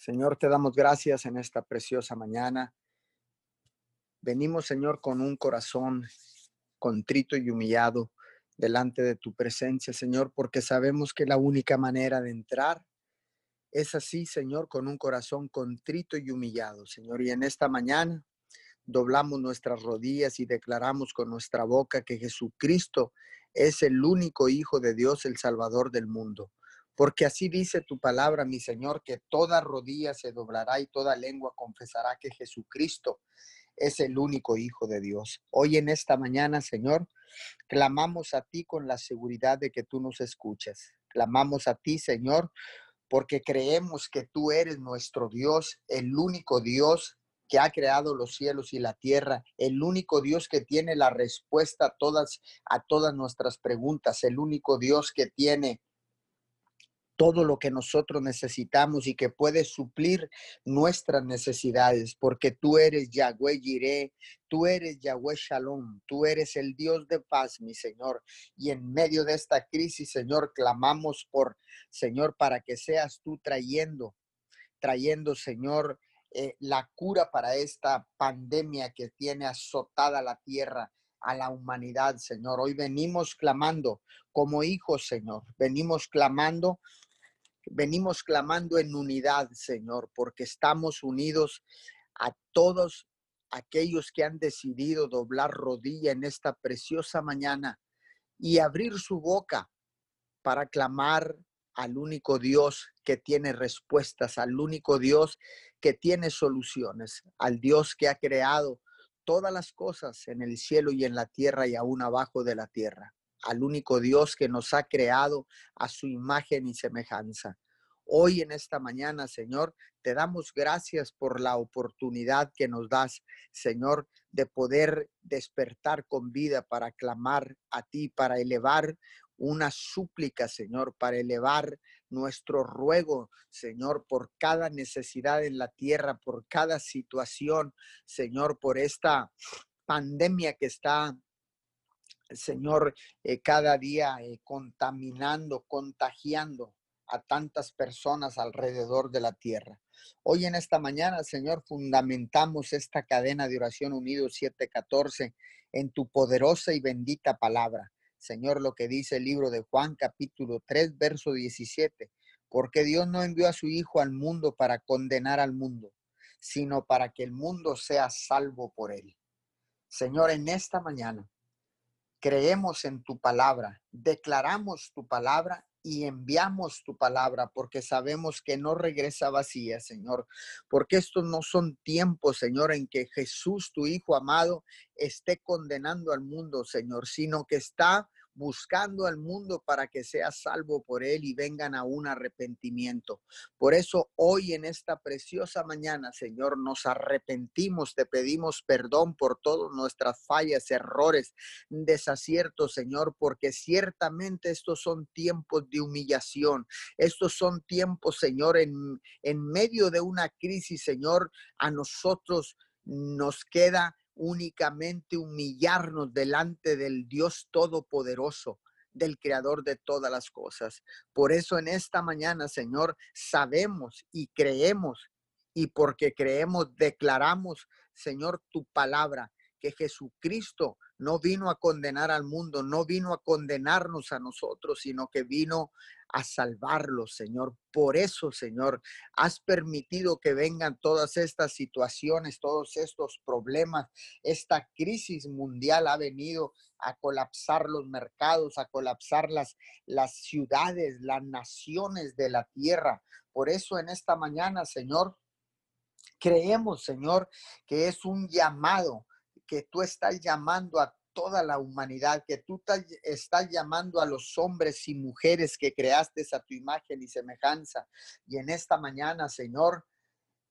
Señor, te damos gracias en esta preciosa mañana. Venimos, Señor, con un corazón contrito y humillado delante de tu presencia, Señor, porque sabemos que la única manera de entrar es así, Señor, con un corazón contrito y humillado, Señor. Y en esta mañana doblamos nuestras rodillas y declaramos con nuestra boca que Jesucristo es el único Hijo de Dios, el Salvador del mundo. Porque así dice tu palabra, mi Señor, que toda rodilla se doblará y toda lengua confesará que Jesucristo es el único Hijo de Dios. Hoy en esta mañana, Señor, clamamos a ti con la seguridad de que tú nos escuchas. Clamamos a ti, Señor, porque creemos que tú eres nuestro Dios, el único Dios que ha creado los cielos y la tierra, el único Dios que tiene la respuesta a todas, a todas nuestras preguntas, el único Dios que tiene todo lo que nosotros necesitamos y que puede suplir nuestras necesidades, porque tú eres Yahweh Jireh, tú eres Yahweh Shalom, tú eres el Dios de paz, mi Señor. Y en medio de esta crisis, Señor, clamamos por, Señor, para que seas tú trayendo, trayendo, Señor, eh, la cura para esta pandemia que tiene azotada la tierra a la humanidad, Señor. Hoy venimos clamando como hijos, Señor. Venimos clamando venimos clamando en unidad, Señor, porque estamos unidos a todos aquellos que han decidido doblar rodilla en esta preciosa mañana y abrir su boca para clamar al único Dios que tiene respuestas, al único Dios que tiene soluciones, al Dios que ha creado todas las cosas en el cielo y en la tierra y aún abajo de la tierra al único Dios que nos ha creado a su imagen y semejanza. Hoy en esta mañana, Señor, te damos gracias por la oportunidad que nos das, Señor, de poder despertar con vida para clamar a ti, para elevar una súplica, Señor, para elevar nuestro ruego, Señor, por cada necesidad en la tierra, por cada situación, Señor, por esta pandemia que está Señor, eh, cada día eh, contaminando, contagiando a tantas personas alrededor de la tierra. Hoy en esta mañana, Señor, fundamentamos esta cadena de oración unido 714 en tu poderosa y bendita palabra. Señor, lo que dice el libro de Juan capítulo 3, verso 17, porque Dios no envió a su Hijo al mundo para condenar al mundo, sino para que el mundo sea salvo por él. Señor, en esta mañana creemos en tu palabra, declaramos tu palabra y enviamos tu palabra porque sabemos que no regresa vacía, Señor, porque estos no son tiempos, Señor, en que Jesús, tu Hijo amado, esté condenando al mundo, Señor, sino que está buscando al mundo para que sea salvo por él y vengan a un arrepentimiento. Por eso hoy en esta preciosa mañana, Señor, nos arrepentimos, te pedimos perdón por todas nuestras fallas, errores, desaciertos, Señor, porque ciertamente estos son tiempos de humillación. Estos son tiempos, Señor, en, en medio de una crisis, Señor, a nosotros nos queda únicamente humillarnos delante del Dios Todopoderoso, del Creador de todas las cosas. Por eso en esta mañana, Señor, sabemos y creemos, y porque creemos, declaramos, Señor, tu palabra, que Jesucristo no vino a condenar al mundo, no vino a condenarnos a nosotros, sino que vino a salvarlos, Señor. Por eso, Señor, has permitido que vengan todas estas situaciones, todos estos problemas. Esta crisis mundial ha venido a colapsar los mercados, a colapsar las, las ciudades, las naciones de la tierra. Por eso en esta mañana, Señor, creemos, Señor, que es un llamado que tú estás llamando a toda la humanidad, que tú estás llamando a los hombres y mujeres que creaste a tu imagen y semejanza. Y en esta mañana, Señor,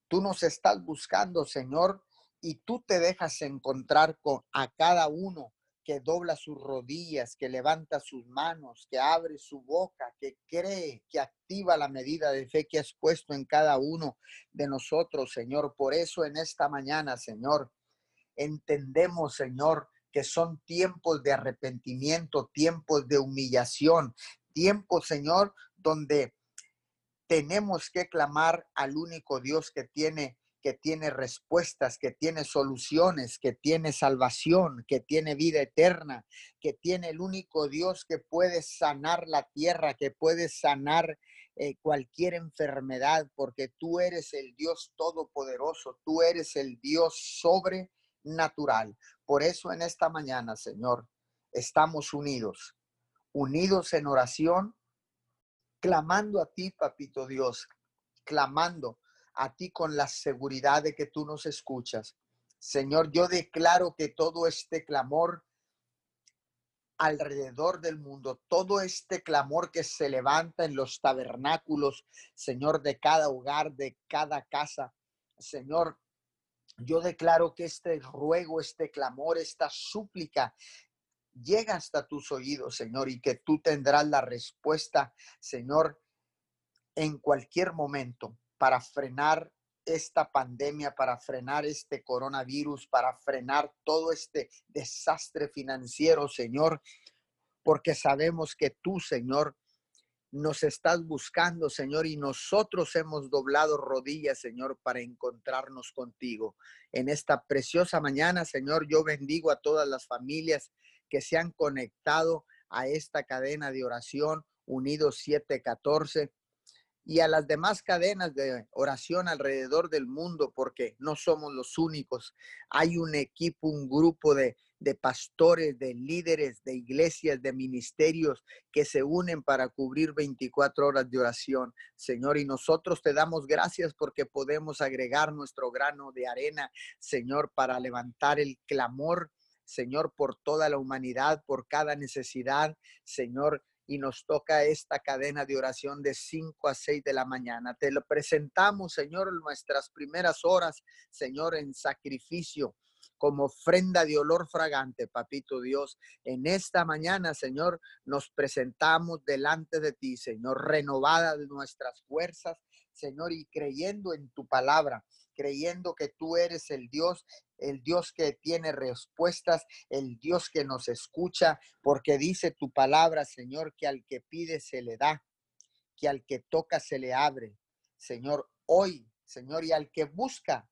tú nos estás buscando, Señor, y tú te dejas encontrar con a cada uno que dobla sus rodillas, que levanta sus manos, que abre su boca, que cree, que activa la medida de fe que has puesto en cada uno de nosotros, Señor. Por eso en esta mañana, Señor, entendemos, Señor, que son tiempos de arrepentimiento, tiempos de humillación, tiempos, Señor, donde tenemos que clamar al único Dios que tiene que tiene respuestas, que tiene soluciones, que tiene salvación, que tiene vida eterna, que tiene el único Dios que puede sanar la tierra, que puede sanar eh, cualquier enfermedad, porque tú eres el Dios todopoderoso, tú eres el Dios sobrenatural. Por eso en esta mañana, Señor, estamos unidos, unidos en oración, clamando a ti, papito Dios, clamando a ti con la seguridad de que tú nos escuchas. Señor, yo declaro que todo este clamor alrededor del mundo, todo este clamor que se levanta en los tabernáculos, Señor, de cada hogar, de cada casa, Señor, yo declaro que este ruego, este clamor, esta súplica llega hasta tus oídos, Señor, y que tú tendrás la respuesta, Señor, en cualquier momento para frenar esta pandemia, para frenar este coronavirus, para frenar todo este desastre financiero, Señor, porque sabemos que tú, Señor, nos estás buscando, Señor, y nosotros hemos doblado rodillas, Señor, para encontrarnos contigo. En esta preciosa mañana, Señor, yo bendigo a todas las familias que se han conectado a esta cadena de oración, Unidos 714 y a las demás cadenas de oración alrededor del mundo, porque no somos los únicos. Hay un equipo, un grupo de, de pastores, de líderes, de iglesias, de ministerios que se unen para cubrir 24 horas de oración, Señor. Y nosotros te damos gracias porque podemos agregar nuestro grano de arena, Señor, para levantar el clamor Señor, por toda la humanidad, por cada necesidad, Señor, y nos toca esta cadena de oración de 5 a 6 de la mañana. Te lo presentamos, Señor, nuestras primeras horas, Señor, en sacrificio como ofrenda de olor fragante, papito Dios. En esta mañana, Señor, nos presentamos delante de ti, Señor, renovada de nuestras fuerzas, Señor, y creyendo en tu palabra, creyendo que tú eres el Dios el Dios que tiene respuestas, el Dios que nos escucha, porque dice tu palabra, Señor, que al que pide se le da, que al que toca se le abre. Señor, hoy, Señor, y al que busca,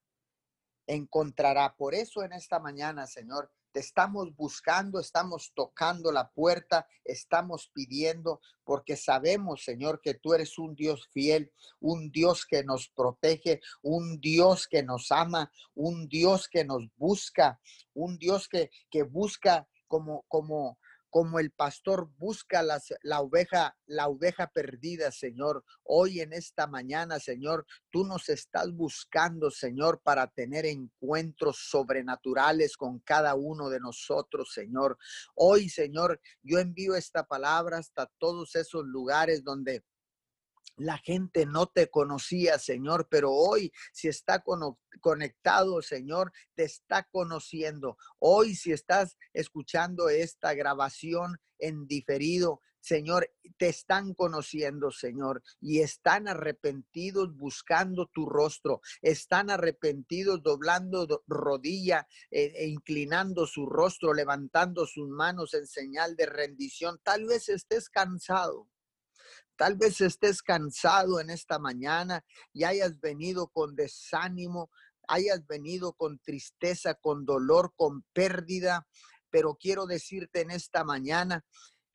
encontrará. Por eso en esta mañana, Señor, estamos buscando, estamos tocando la puerta, estamos pidiendo, porque sabemos, Señor, que tú eres un Dios fiel, un Dios que nos protege, un Dios que nos ama, un Dios que nos busca, un Dios que, que busca como, como, como el pastor busca la oveja, la oveja perdida, Señor. Hoy en esta mañana, Señor, tú nos estás buscando, Señor, para tener encuentros sobrenaturales con cada uno de nosotros, Señor. Hoy, Señor, yo envío esta palabra hasta todos esos lugares donde la gente no te conocía, Señor, pero hoy si está conectado, Señor, te está conociendo. Hoy si estás escuchando esta grabación en diferido, Señor, te están conociendo, Señor, y están arrepentidos buscando tu rostro, están arrepentidos doblando rodilla eh, e inclinando su rostro, levantando sus manos en señal de rendición. Tal vez estés cansado, Tal vez estés cansado en esta mañana y hayas venido con desánimo, hayas venido con tristeza, con dolor, con pérdida, pero quiero decirte en esta mañana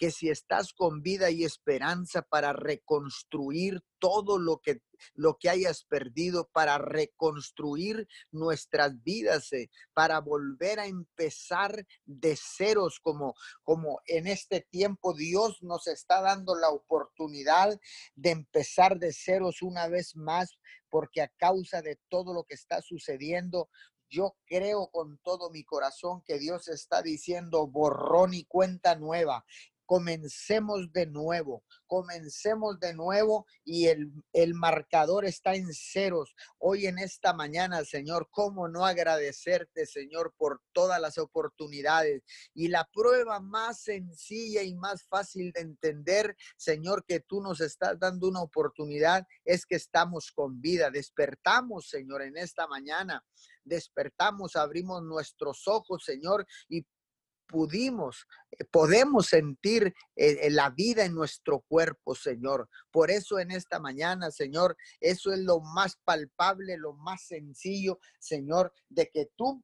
que si estás con vida y esperanza para reconstruir todo lo que lo que hayas perdido para reconstruir nuestras vidas, eh, para volver a empezar de ceros como como en este tiempo Dios nos está dando la oportunidad de empezar de ceros una vez más porque a causa de todo lo que está sucediendo yo creo con todo mi corazón que Dios está diciendo borrón y cuenta nueva comencemos de nuevo, comencemos de nuevo y el, el, marcador está en ceros. Hoy en esta mañana, Señor, ¿cómo no agradecerte, Señor, por todas las oportunidades? Y la prueba más sencilla y más fácil de entender, Señor, que tú nos estás dando una oportunidad es que estamos con vida. Despertamos, Señor, en esta mañana. Despertamos, abrimos nuestros ojos, Señor, y pudimos, eh, podemos sentir eh, la vida en nuestro cuerpo, Señor. Por eso en esta mañana, Señor, eso es lo más palpable, lo más sencillo, Señor, de que tú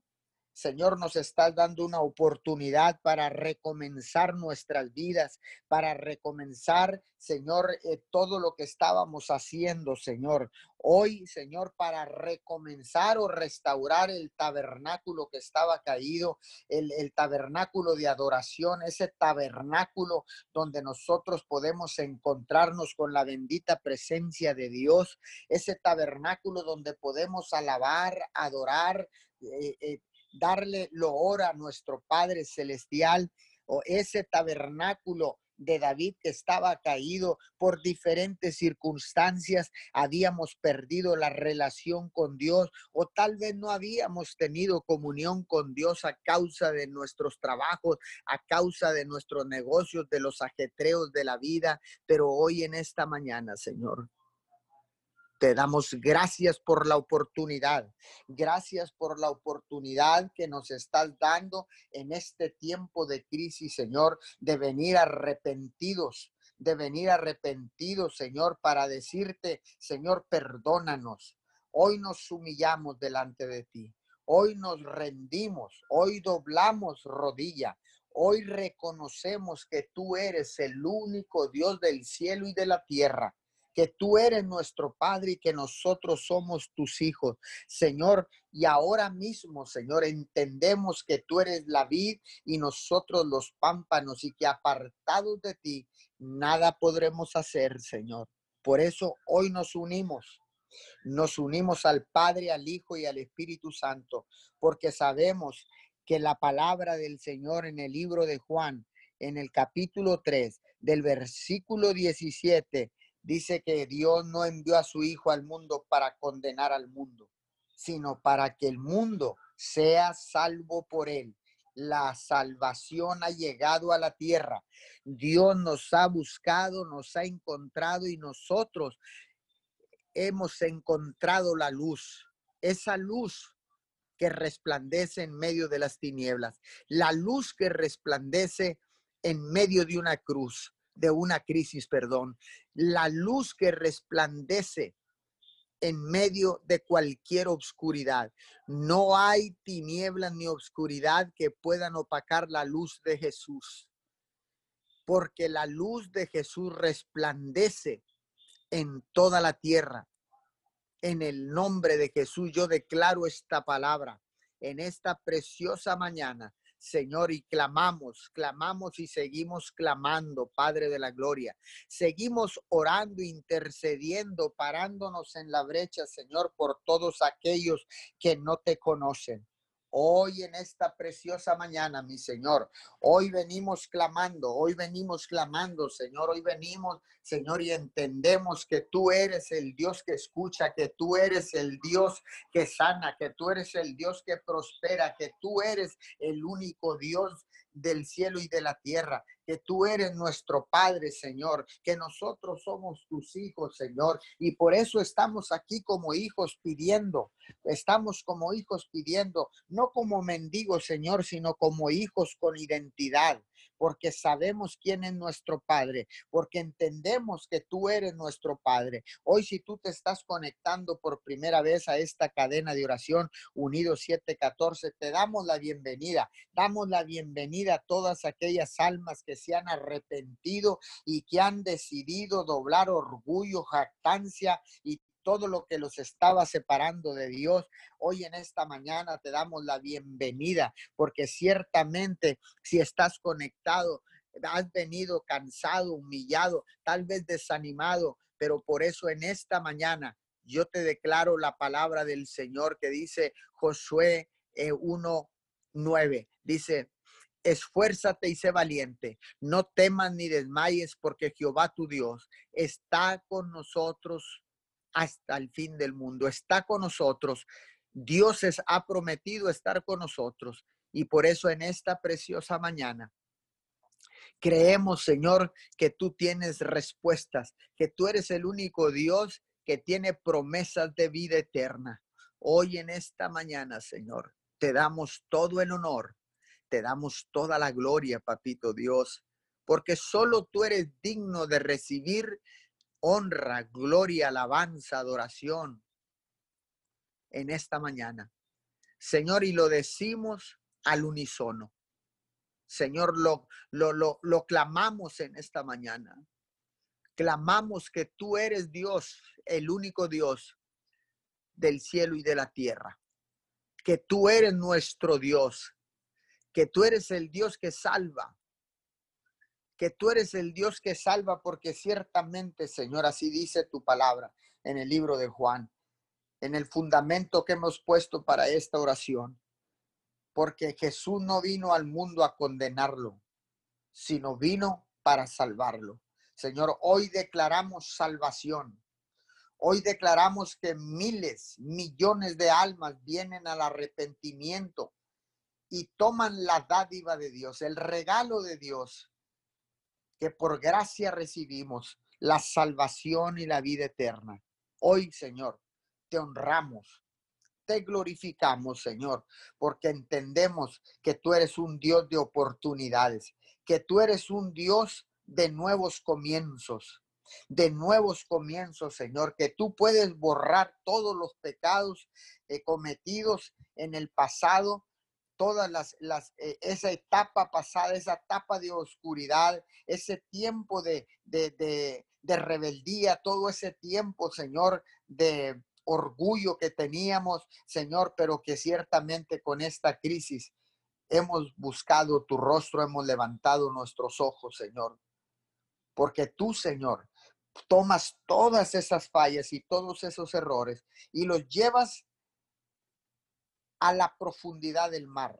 Señor, nos estás dando una oportunidad para recomenzar nuestras vidas, para recomenzar, Señor, eh, todo lo que estábamos haciendo, Señor. Hoy, Señor, para recomenzar o restaurar el tabernáculo que estaba caído, el, tabernáculo de adoración, ese tabernáculo donde nosotros podemos encontrarnos con la bendita presencia de Dios, ese tabernáculo donde podemos alabar, adorar, eh, eh, darle loor a nuestro Padre Celestial o ese tabernáculo de David que estaba caído por diferentes circunstancias, habíamos perdido la relación con Dios o tal vez no habíamos tenido comunión con Dios a causa de nuestros trabajos, a causa de nuestros negocios, de los ajetreos de la vida, pero hoy en esta mañana, Señor, te damos gracias por la oportunidad. Gracias por la oportunidad que nos estás dando en este tiempo de crisis, Señor, de venir arrepentidos, de venir arrepentidos, Señor, para decirte, Señor, perdónanos. Hoy nos humillamos delante de ti. Hoy nos rendimos. Hoy doblamos rodilla. Hoy reconocemos que tú eres el único Dios del cielo y de la tierra que tú eres nuestro Padre y que nosotros somos tus hijos, Señor. Y ahora mismo, Señor, entendemos que tú eres la vid y nosotros los pámpanos y que apartados de ti, nada podremos hacer, Señor. Por eso hoy nos unimos. Nos unimos al Padre, al Hijo y al Espíritu Santo, porque sabemos que la palabra del Señor en el libro de Juan, en el capítulo 3, del versículo 17 dice que Dios no envió a su Hijo al mundo para condenar al mundo, sino para que el mundo sea salvo por él. La salvación ha llegado a la tierra. Dios nos ha buscado, nos ha encontrado y nosotros hemos encontrado la luz. Esa luz que resplandece en medio de las tinieblas. La luz que resplandece en medio de una cruz de una crisis, perdón, la luz que resplandece en medio de cualquier obscuridad. No hay tinieblas ni obscuridad que puedan opacar la luz de Jesús, porque la luz de Jesús resplandece en toda la tierra. En el nombre de Jesús yo declaro esta palabra en esta preciosa mañana Señor, y clamamos, clamamos y seguimos clamando, Padre de la Gloria. Seguimos orando, intercediendo, parándonos en la brecha, Señor, por todos aquellos que no te conocen. Hoy en esta preciosa mañana, mi Señor, hoy venimos clamando, hoy venimos clamando, Señor, hoy venimos, Señor, y entendemos que tú eres el Dios que escucha, que tú eres el Dios que sana, que tú eres el Dios que prospera, que tú eres el único Dios del cielo y de la tierra, que tú eres nuestro Padre, Señor, que nosotros somos tus hijos, Señor, y por eso estamos aquí como hijos pidiendo, estamos como hijos pidiendo, no como mendigos, Señor, sino como hijos con identidad, porque sabemos quién es nuestro Padre, porque entendemos que tú eres nuestro Padre. Hoy si tú te estás conectando por primera vez a esta cadena de oración Unidos 714, te damos la bienvenida. Damos la bienvenida a todas aquellas almas que se han arrepentido y que han decidido doblar orgullo, jactancia y todo lo que los estaba separando de Dios. Hoy en esta mañana te damos la bienvenida porque ciertamente si estás conectado, has venido cansado, humillado, tal vez desanimado, pero por eso en esta mañana yo te declaro la palabra del Señor que dice Josué 1.9. Eh, dice, esfuérzate y sé valiente, no temas ni desmayes porque Jehová tu Dios está con nosotros hasta el fin del mundo. Está con nosotros. Dios es, ha prometido estar con nosotros. Y por eso en esta preciosa mañana creemos, Señor, que tú tienes respuestas, que tú eres el único Dios que tiene promesas de vida eterna. Hoy en esta mañana, Señor, te damos todo el honor, Te damos toda la gloria, papito Dios, porque solo tú eres digno de recibir honra, gloria, alabanza, adoración en esta mañana. Señor, y lo decimos al unísono. Señor, lo, lo, lo, lo clamamos en esta mañana. Clamamos que tú eres Dios, el único Dios del cielo y de la tierra. Que tú eres nuestro Dios. Que tú eres el Dios que salva. Que tú eres el Dios que salva porque ciertamente, Señor, así dice tu palabra en el libro de Juan, en el fundamento que hemos puesto para esta oración porque Jesús no vino al mundo a condenarlo, sino vino para salvarlo. Señor, hoy declaramos salvación. Hoy declaramos que miles, millones de almas vienen al arrepentimiento y toman la dádiva de Dios, el regalo de Dios, que por gracia recibimos, la salvación y la vida eterna. Hoy, Señor, te honramos, te glorificamos, Señor, porque entendemos que tú eres un Dios de oportunidades, que tú eres un Dios de nuevos comienzos, de nuevos comienzos, Señor, que tú puedes borrar todos los pecados eh, cometidos en el pasado, todas las, las eh, esa etapa pasada, esa etapa de oscuridad, ese tiempo de, de, de, de rebeldía, todo ese tiempo, Señor, de, orgullo que teníamos, Señor, pero que ciertamente con esta crisis hemos buscado tu rostro, hemos levantado nuestros ojos, Señor. Porque tú, Señor, tomas todas esas fallas y todos esos errores y los llevas a la profundidad del mar.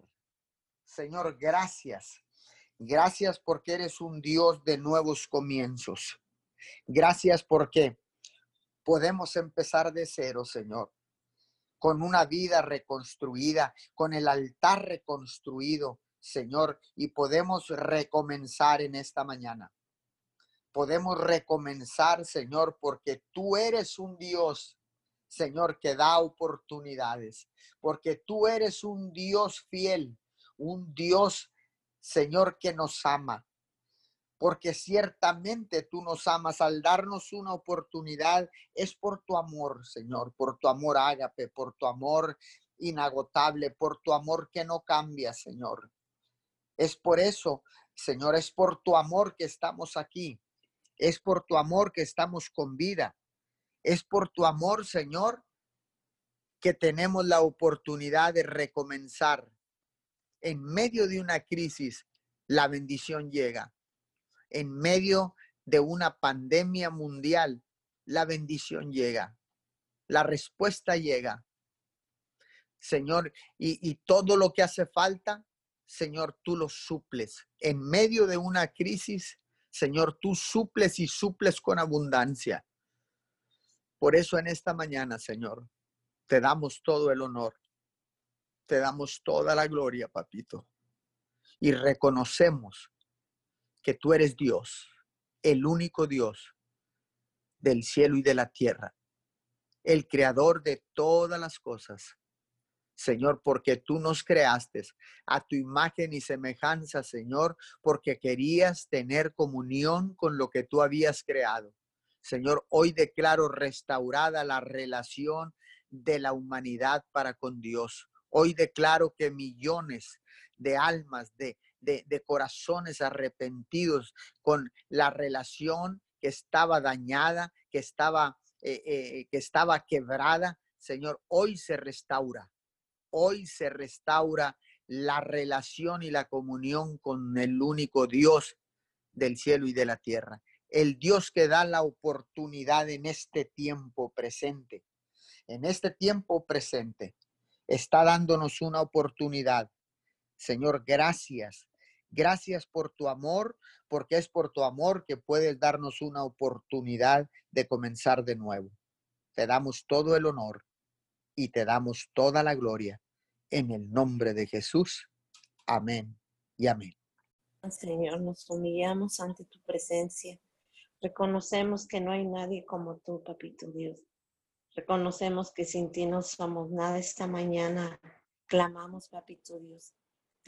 Señor, gracias. Gracias porque eres un Dios de nuevos comienzos. Gracias porque podemos empezar de cero, Señor, con una vida reconstruida, con el altar reconstruido, Señor, y podemos recomenzar en esta mañana. Podemos recomenzar, Señor, porque tú eres un Dios, Señor, que da oportunidades, porque tú eres un Dios fiel, un Dios, Señor, que nos ama, porque ciertamente tú nos amas al darnos una oportunidad, es por tu amor, Señor, por tu amor ágape, por tu amor inagotable, por tu amor que no cambia, Señor. Es por eso, Señor, es por tu amor que estamos aquí. Es por tu amor que estamos con vida. Es por tu amor, Señor, que tenemos la oportunidad de recomenzar. En medio de una crisis, la bendición llega en medio de una pandemia mundial, la bendición llega, la respuesta llega. Señor, y, todo lo que hace falta, Señor, tú lo suples. En medio de una crisis, Señor, tú suples y suples con abundancia. Por eso en esta mañana, Señor, te damos todo el honor, te damos toda la gloria, papito, y reconocemos que tú eres Dios, el único Dios del cielo y de la tierra, el creador de todas las cosas. Señor, porque tú nos creaste a tu imagen y semejanza, Señor, porque querías tener comunión con lo que tú habías creado. Señor, hoy declaro restaurada la relación de la humanidad para con Dios. Hoy declaro que millones de almas, de, de, corazones arrepentidos con la relación que estaba dañada, que estaba, eh, eh, que estaba quebrada. Señor, hoy se restaura. Hoy se restaura la relación y la comunión con el único Dios del cielo y de la tierra. El Dios que da la oportunidad en este tiempo presente. En este tiempo presente está dándonos una oportunidad. Señor, gracias Gracias por tu amor, porque es por tu amor que puedes darnos una oportunidad de comenzar de nuevo. Te damos todo el honor y te damos toda la gloria en el nombre de Jesús. Amén y amén. Señor, nos humillamos ante tu presencia. Reconocemos que no hay nadie como tú, Papito Dios. Reconocemos que sin ti no somos nada esta mañana. Clamamos, Papito Dios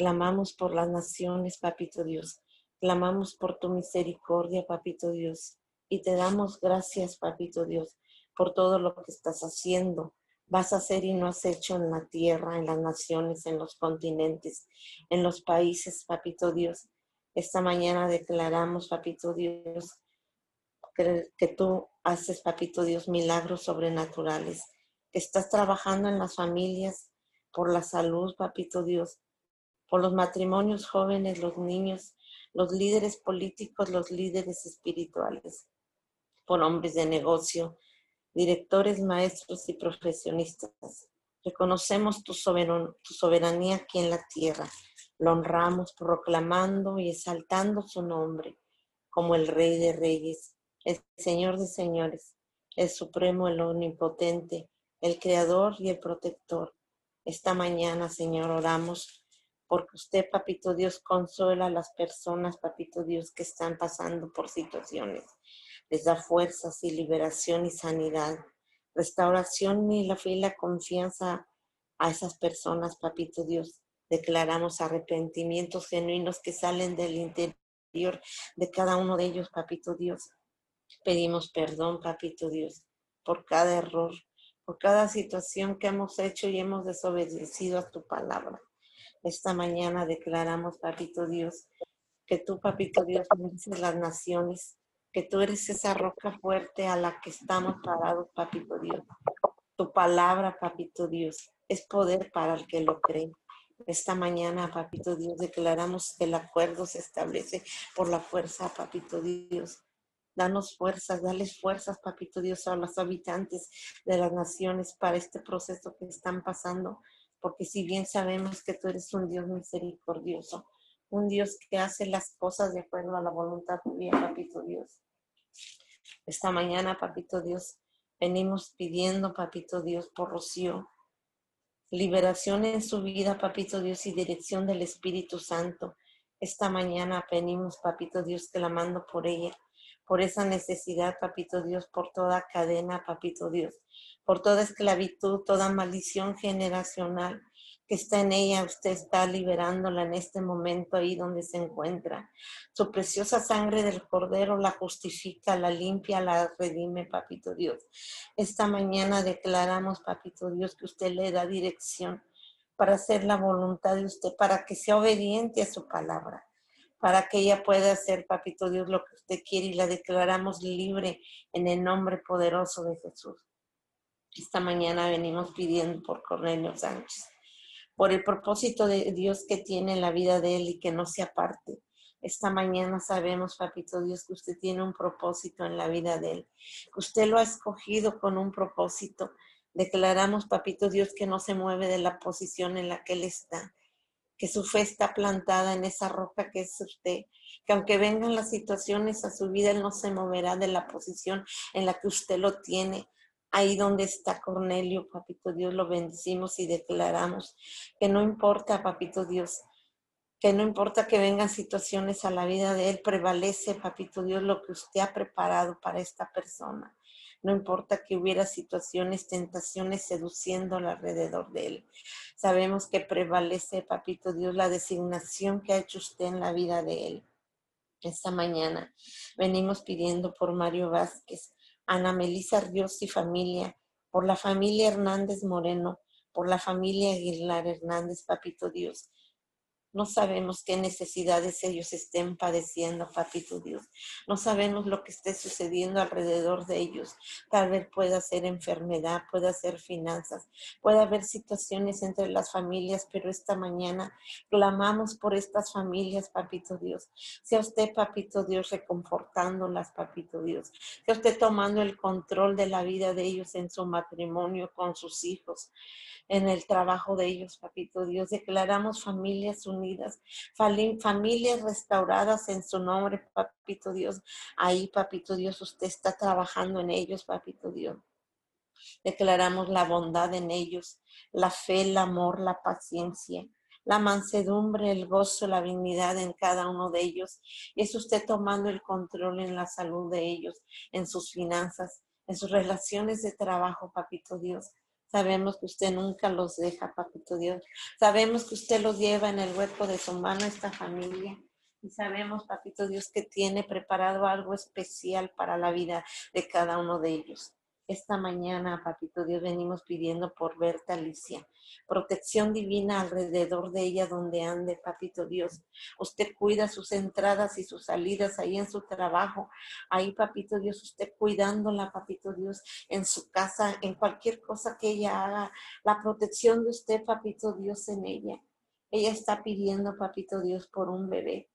Clamamos por las naciones, papito Dios. Clamamos por tu misericordia, papito Dios. Y te damos gracias, papito Dios, por todo lo que estás haciendo, vas a hacer y no has hecho en la tierra, en las naciones, en los continentes, en los países, papito Dios. Esta mañana declaramos, papito Dios, que, tú haces, papito Dios, milagros sobrenaturales, estás trabajando en las familias por la salud, papito Dios, por los matrimonios jóvenes, los niños, los líderes políticos, los líderes espirituales, por hombres de negocio, directores, maestros y profesionistas. Reconocemos tu soberanía aquí en la tierra. Lo honramos proclamando y exaltando su nombre como el Rey de Reyes, el Señor de Señores, el Supremo, el Omnipotente, el Creador y el Protector. Esta mañana, Señor, oramos porque usted, Papito Dios, consuela a las personas, Papito Dios, que están pasando por situaciones les da fuerzas y liberación y sanidad, restauración y la fe y la confianza a esas personas, papito Dios. Declaramos arrepentimientos genuinos que salen del interior de cada uno de ellos, papito Dios. Pedimos perdón, papito Dios, por cada error, por cada situación que hemos hecho y hemos desobedecido a tu palabra. Esta mañana declaramos, papito Dios, que tú, papito Dios, bendices las naciones, que tú eres esa roca fuerte a la que estamos parados, papito Dios. Tu palabra, papito Dios, es poder para el que lo cree. Esta mañana, papito Dios, declaramos que el acuerdo se establece por la fuerza, papito Dios. Danos fuerzas, dales fuerzas, papito Dios, a los habitantes de las naciones para este proceso que están pasando, porque si bien sabemos que tú eres un Dios misericordioso, un Dios que hace las cosas de acuerdo a la voluntad tuya, papito Dios. Esta mañana, papito Dios, venimos pidiendo, papito Dios, por Rocío, liberación en su vida, papito Dios, y dirección del Espíritu Santo. Esta mañana venimos, papito Dios, clamando por ella, por esa necesidad, papito Dios, por toda cadena, papito Dios, por toda esclavitud, toda maldición generacional que está en ella, usted está liberándola en este momento ahí donde se encuentra. Su preciosa sangre del cordero la justifica, la limpia, la redime, papito Dios. Esta mañana declaramos, papito Dios, que usted le da dirección para hacer la voluntad de usted, para que sea obediente a su palabra, para que ella pueda hacer, papito Dios, lo que usted quiere y la declaramos libre en el nombre poderoso de Jesús. Esta mañana venimos pidiendo por Cornelio Sánchez por el propósito de Dios que tiene en la vida de él y que no se aparte. Esta mañana sabemos, papito Dios, que usted tiene un propósito en la vida de él, que usted lo ha escogido con un propósito. Declaramos, papito Dios, que no se mueve de la posición en la que él está, que su fe está plantada en esa roca que es usted, que aunque vengan las situaciones a su vida, él no se moverá de la posición en la que usted lo tiene, Ahí donde está Cornelio, papito Dios, lo bendecimos y declaramos que no importa, papito Dios, que no importa que vengan situaciones a la vida de él, prevalece, papito Dios, lo que usted ha preparado para esta persona. No importa que hubiera situaciones, tentaciones seduciéndolo alrededor de él. Sabemos que prevalece, papito Dios, la designación que ha hecho usted en la vida de él. Esta mañana venimos pidiendo por Mario Vázquez, Ana Melisa Ríos y familia, por la familia Hernández Moreno, por la familia Aguilar Hernández, Papito Dios, no sabemos qué necesidades ellos estén padeciendo, papito Dios. No sabemos lo que esté sucediendo alrededor de ellos. Tal vez pueda ser enfermedad, pueda ser finanzas, pueda haber situaciones entre las familias, pero esta mañana clamamos por estas familias, papito Dios. Sea usted, papito Dios, reconfortándolas, papito Dios. Sea usted tomando el control de la vida de ellos en su matrimonio, con sus hijos en el trabajo de ellos, papito Dios. Declaramos familias unidas, familias restauradas en su nombre, papito Dios. Ahí, papito Dios, usted está trabajando en ellos, papito Dios. Declaramos la bondad en ellos, la fe, el amor, la paciencia, la mansedumbre, el gozo, la dignidad en cada uno de ellos. Es usted tomando el control en la salud de ellos, en sus finanzas, en sus relaciones de trabajo, papito Dios Sabemos que usted nunca los deja, papito Dios. Sabemos que usted los lleva en el hueco de su mano esta familia. Y sabemos, papito Dios, que tiene preparado algo especial para la vida de cada uno de ellos. Esta mañana, papito Dios, venimos pidiendo por verte, Alicia. Protección divina alrededor de ella donde ande, papito Dios. Usted cuida sus entradas y sus salidas ahí en su trabajo. Ahí, papito Dios, usted cuidándola, papito Dios, en su casa, en cualquier cosa que ella haga. La protección de usted, papito Dios, en ella. Ella está pidiendo, papito Dios, por un bebé.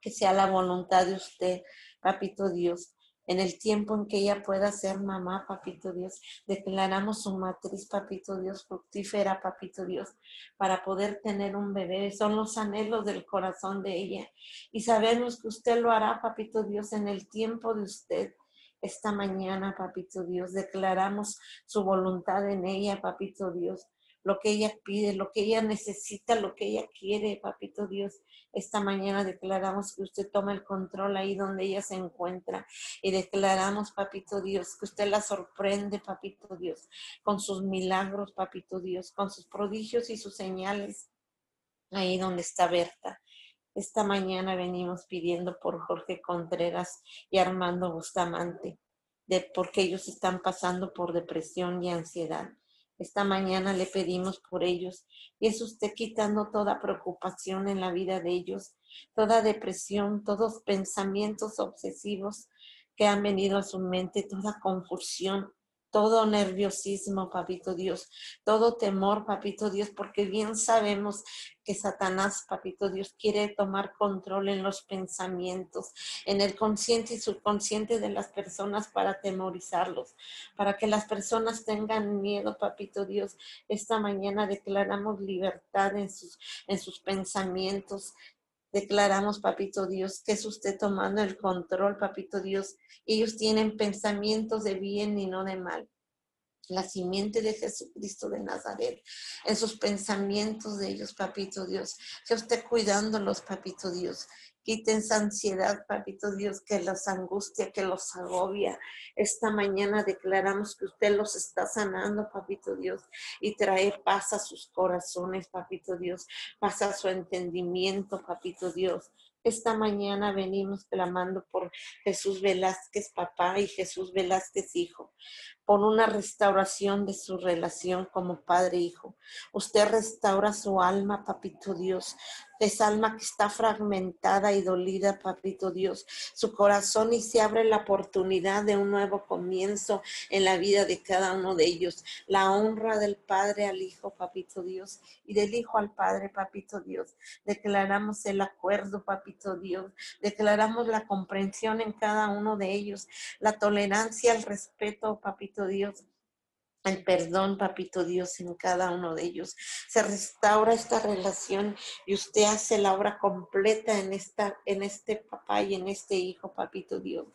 Que sea la voluntad de usted, papito Dios en el tiempo en que ella pueda ser mamá, papito Dios. Declaramos su matriz, papito Dios, fructífera, papito Dios, para poder tener un bebé. Son los anhelos del corazón de ella. Y sabemos que usted lo hará, papito Dios, en el tiempo de usted. Esta mañana, papito Dios, declaramos su voluntad en ella, papito Dios lo que ella pide, lo que ella necesita, lo que ella quiere, papito Dios. Esta mañana declaramos que usted toma el control ahí donde ella se encuentra y declaramos, papito Dios, que usted la sorprende, papito Dios, con sus milagros, papito Dios, con sus prodigios y sus señales ahí donde está Berta. Esta mañana venimos pidiendo por Jorge Contreras y Armando Bustamante, de, porque ellos están pasando por depresión y ansiedad. Esta mañana le pedimos por ellos. Y es usted quitando toda preocupación en la vida de ellos, toda depresión, todos pensamientos obsesivos que han venido a su mente, toda confusión todo nerviosismo, papito Dios, todo temor, papito Dios, porque bien sabemos que Satanás, papito Dios, quiere tomar control en los pensamientos, en el consciente y subconsciente de las personas para atemorizarlos, para que las personas tengan miedo, papito Dios. Esta mañana declaramos libertad en sus, en sus pensamientos, declaramos, papito Dios, que es usted tomando el control, papito Dios. Ellos tienen pensamientos de bien y no de mal. La simiente de Jesucristo de Nazaret, en sus pensamientos de ellos, papito Dios. Que usted cuidándolos, papito Dios. Quiten esa ansiedad, papito Dios, que los angustia, que los agobia. Esta mañana declaramos que usted los está sanando, papito Dios, y trae paz a sus corazones, papito Dios, paz a su entendimiento, papito Dios. Esta mañana venimos clamando por Jesús Velázquez, papá, y Jesús Velázquez, hijo por una restauración de su relación como padre-hijo. e Usted restaura su alma, papito Dios, esa alma que está fragmentada y dolida, papito Dios, su corazón y se abre la oportunidad de un nuevo comienzo en la vida de cada uno de ellos. La honra del Padre al Hijo, papito Dios, y del Hijo al Padre, papito Dios. Declaramos el acuerdo, papito Dios. Declaramos la comprensión en cada uno de ellos, la tolerancia, el respeto, papito Dios, el perdón, papito Dios, en cada uno de ellos. Se restaura esta relación y usted hace la obra completa en, esta, en este papá y en este hijo, papito Dios.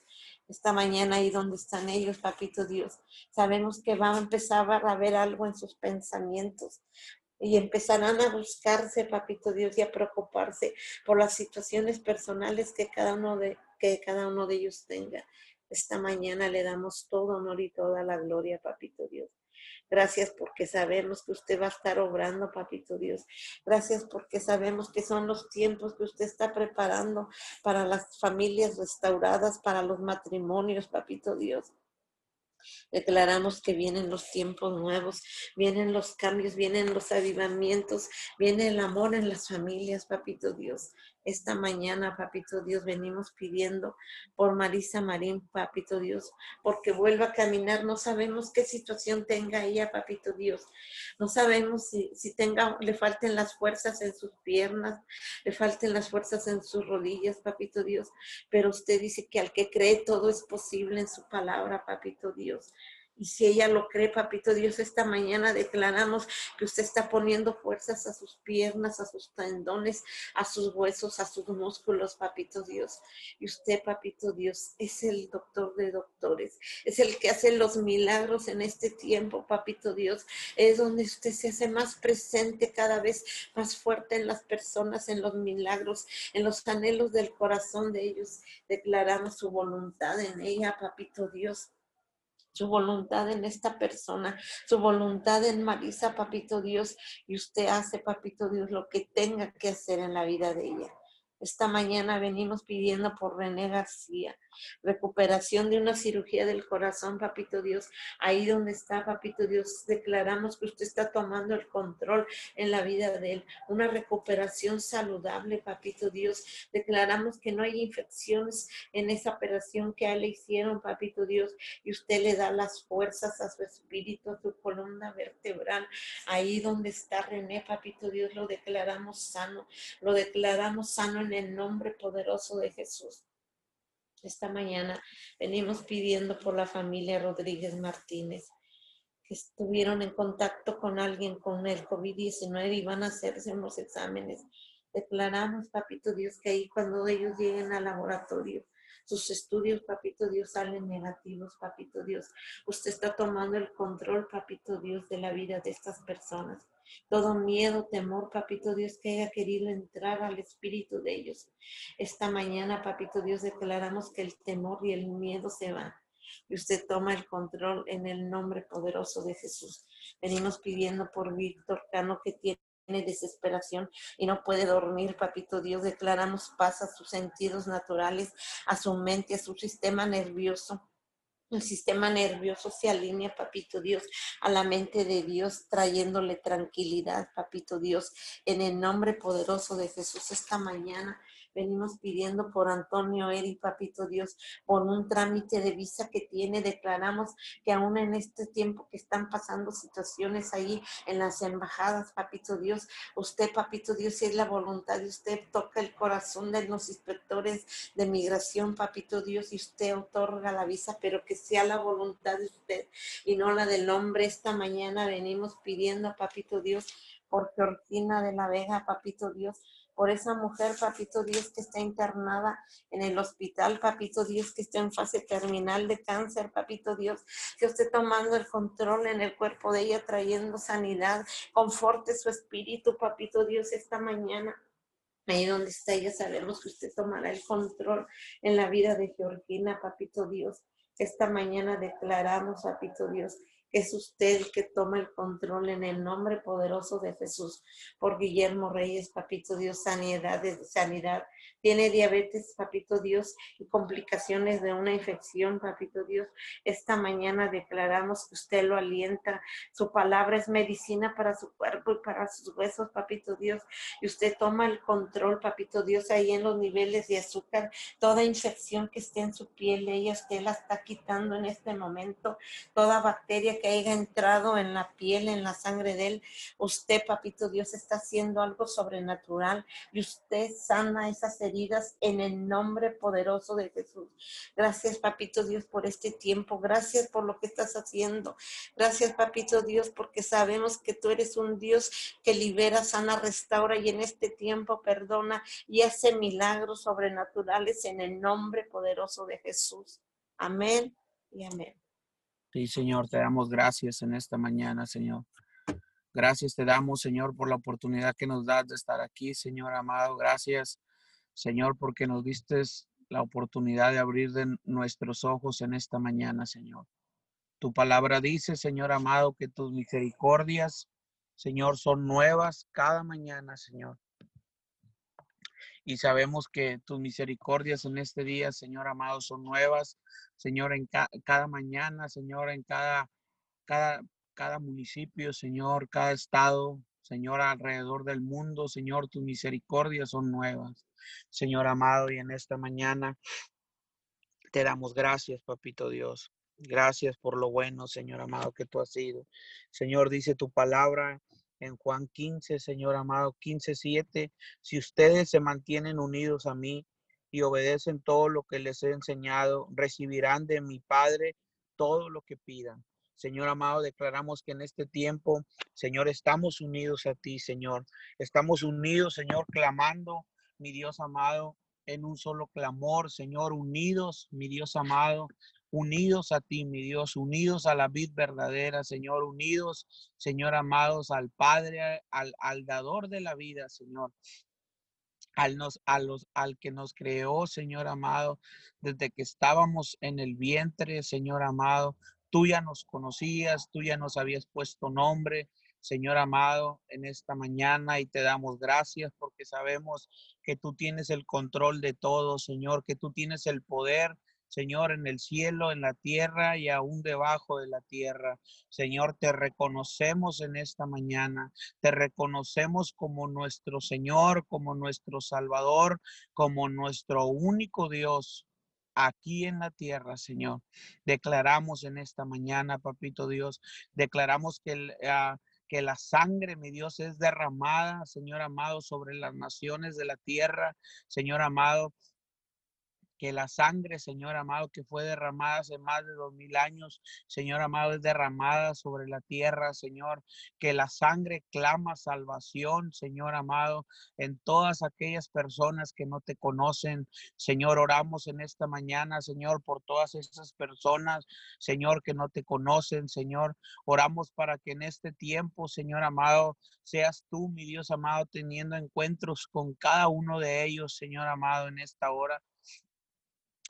Esta mañana ahí donde están ellos, papito Dios, sabemos que va a empezar a ver algo en sus pensamientos y empezarán a buscarse, papito Dios, y a preocuparse por las situaciones personales que cada uno de, que cada uno de ellos tenga. Esta mañana le damos todo honor y toda la gloria, Papito Dios. Gracias porque sabemos que usted va a estar obrando, Papito Dios. Gracias porque sabemos que son los tiempos que usted está preparando para las familias restauradas, para los matrimonios, Papito Dios. Declaramos que vienen los tiempos nuevos, vienen los cambios, vienen los avivamientos, viene el amor en las familias, papito Dios. Esta mañana, papito Dios, venimos pidiendo por Marisa Marín, papito Dios, porque vuelva a caminar. No sabemos qué situación tenga ella, papito Dios. No sabemos si, si tenga, le falten las fuerzas en sus piernas, le falten las fuerzas en sus rodillas, papito Dios. Pero usted dice que al que cree todo es posible en su palabra, papito Dios. Y si ella lo cree, papito Dios, esta mañana declaramos que usted está poniendo fuerzas a sus piernas, a sus tendones, a sus huesos, a sus músculos, papito Dios. Y usted, papito Dios, es el doctor de doctores, es el que hace los milagros en este tiempo, papito Dios. Es donde usted se hace más presente cada vez más fuerte en las personas, en los milagros, en los anhelos del corazón de ellos. Declaramos su voluntad en ella, papito Dios su voluntad en esta persona, su voluntad en Marisa, papito Dios, y usted hace, papito Dios, lo que tenga que hacer en la vida de ella. Esta mañana venimos pidiendo por René García recuperación de una cirugía del corazón, papito Dios. Ahí donde está, papito Dios, declaramos que usted está tomando el control en la vida de él. Una recuperación saludable, papito Dios. Declaramos que no hay infecciones en esa operación que a él le hicieron, papito Dios, y usted le da las fuerzas a su espíritu, a su columna vertebral. Ahí donde está René, papito Dios, lo declaramos sano. Lo declaramos sano en el nombre poderoso de Jesús. Esta mañana venimos pidiendo por la familia Rodríguez Martínez, que estuvieron en contacto con alguien con el COVID-19 y van a hacerse unos exámenes. Declaramos, papito Dios, que ahí cuando ellos lleguen al laboratorio, sus estudios, papito Dios, salen negativos, papito Dios. Usted está tomando el control, papito Dios, de la vida de estas personas todo miedo, temor, papito Dios, que haya querido entrar al espíritu de ellos. Esta mañana, papito Dios, declaramos que el temor y el miedo se van. Y usted toma el control en el nombre poderoso de Jesús. Venimos pidiendo por Víctor Cano que tiene desesperación y no puede dormir, papito Dios. Declaramos paz a sus sentidos naturales, a su mente, a su sistema nervioso el sistema nervioso se alinea, papito Dios, a la mente de Dios, trayéndole tranquilidad, papito Dios, en el nombre poderoso de Jesús esta mañana venimos pidiendo por Antonio Eri, papito Dios, por un trámite de visa que tiene. Declaramos que aún en este tiempo que están pasando situaciones ahí en las embajadas, papito Dios, usted, papito Dios, si es la voluntad de usted, toca el corazón de los inspectores de migración, papito Dios, y usted otorga la visa, pero que sea la voluntad de usted y no la del hombre. Esta mañana venimos pidiendo, papito Dios, por Georgina de la Vega, papito Dios, por esa mujer, papito Dios, que está internada en el hospital, papito Dios, que está en fase terminal de cáncer, papito Dios, que usted tomando el control en el cuerpo de ella, trayendo sanidad, conforte su espíritu, papito Dios, esta mañana. Ahí donde está ella, sabemos que usted tomará el control en la vida de Georgina, papito Dios. Esta mañana declaramos, papito Dios, es usted el que toma el control en el nombre poderoso de Jesús. Por Guillermo Reyes, papito Dios, sanidad, sanidad tiene diabetes, papito Dios, y complicaciones de una infección, papito Dios. Esta mañana declaramos que usted lo alienta. Su palabra es medicina para su cuerpo y para sus huesos, papito Dios. Y usted toma el control, papito Dios, ahí en los niveles de azúcar. Toda infección que esté en su piel, ella usted la está quitando en este momento. Toda bacteria que haya entrado en la piel, en la sangre de él, usted, papito Dios, está haciendo algo sobrenatural y usted sana esas heridas en el nombre poderoso de Jesús. Gracias, papito Dios, por este tiempo. Gracias por lo que estás haciendo. Gracias, papito Dios, porque sabemos que tú eres un Dios que libera, sana, restaura y en este tiempo perdona y hace milagros sobrenaturales en el nombre poderoso de Jesús. Amén y amén. Sí, Señor, te damos gracias en esta mañana, Señor. Gracias te damos, Señor, por la oportunidad que nos das de estar aquí, Señor amado. Gracias Señor, porque nos diste la oportunidad de abrir nuestros ojos en esta mañana, Señor. Tu palabra dice, Señor amado, que tus misericordias, Señor, son nuevas cada mañana, Señor. Y sabemos que tus misericordias en este día, Señor amado, son nuevas, Señor, en cada mañana, Señor, en cada, cada, cada municipio, Señor, cada estado, Señor, alrededor del mundo, Señor, tus misericordias son nuevas. Señor amado, y en esta mañana te damos gracias, papito Dios. Gracias por lo bueno, Señor amado, que tú has sido. Señor, dice tu palabra en Juan 15, Señor amado, 15, 7. Si ustedes se mantienen unidos a mí y obedecen todo lo que les he enseñado, recibirán de mi Padre todo lo que pidan. Señor amado, declaramos que en este tiempo, Señor, estamos unidos a ti, Señor. Estamos unidos, Señor, clamando mi Dios amado, en un solo clamor, Señor, unidos, mi Dios amado, unidos a ti, mi Dios, unidos a la vid verdadera, Señor, unidos, Señor, amados al Padre, al, al dador de la vida, Señor. Al, nos, a los, al que nos creó, Señor amado, desde que estábamos en el vientre, Señor amado, Tú ya nos conocías, tú ya nos habías puesto nombre, Señor amado, en esta mañana y te damos gracias porque sabemos que tú tienes el control de todo, Señor, que tú tienes el poder Señor, en el cielo, en la tierra y aún debajo de la tierra. Señor, te reconocemos en esta mañana, te reconocemos como nuestro Señor, como nuestro Salvador, como nuestro único Dios aquí en la tierra, Señor. Declaramos en esta mañana, Papito Dios, declaramos que ah, que la sangre, mi Dios, es derramada, Señor amado, sobre las naciones de la tierra, Señor amado, que la sangre, Señor amado, que fue derramada hace más de dos mil años, Señor amado, es derramada sobre la tierra, Señor, que la sangre clama salvación, Señor amado, en todas aquellas personas que no te conocen. Señor, oramos en esta mañana, Señor, por todas esas personas, Señor, que no te conocen, Señor. Oramos para que en este tiempo, Señor amado, seas tú, mi Dios amado, teniendo encuentros con cada uno de ellos, Señor amado, en esta hora.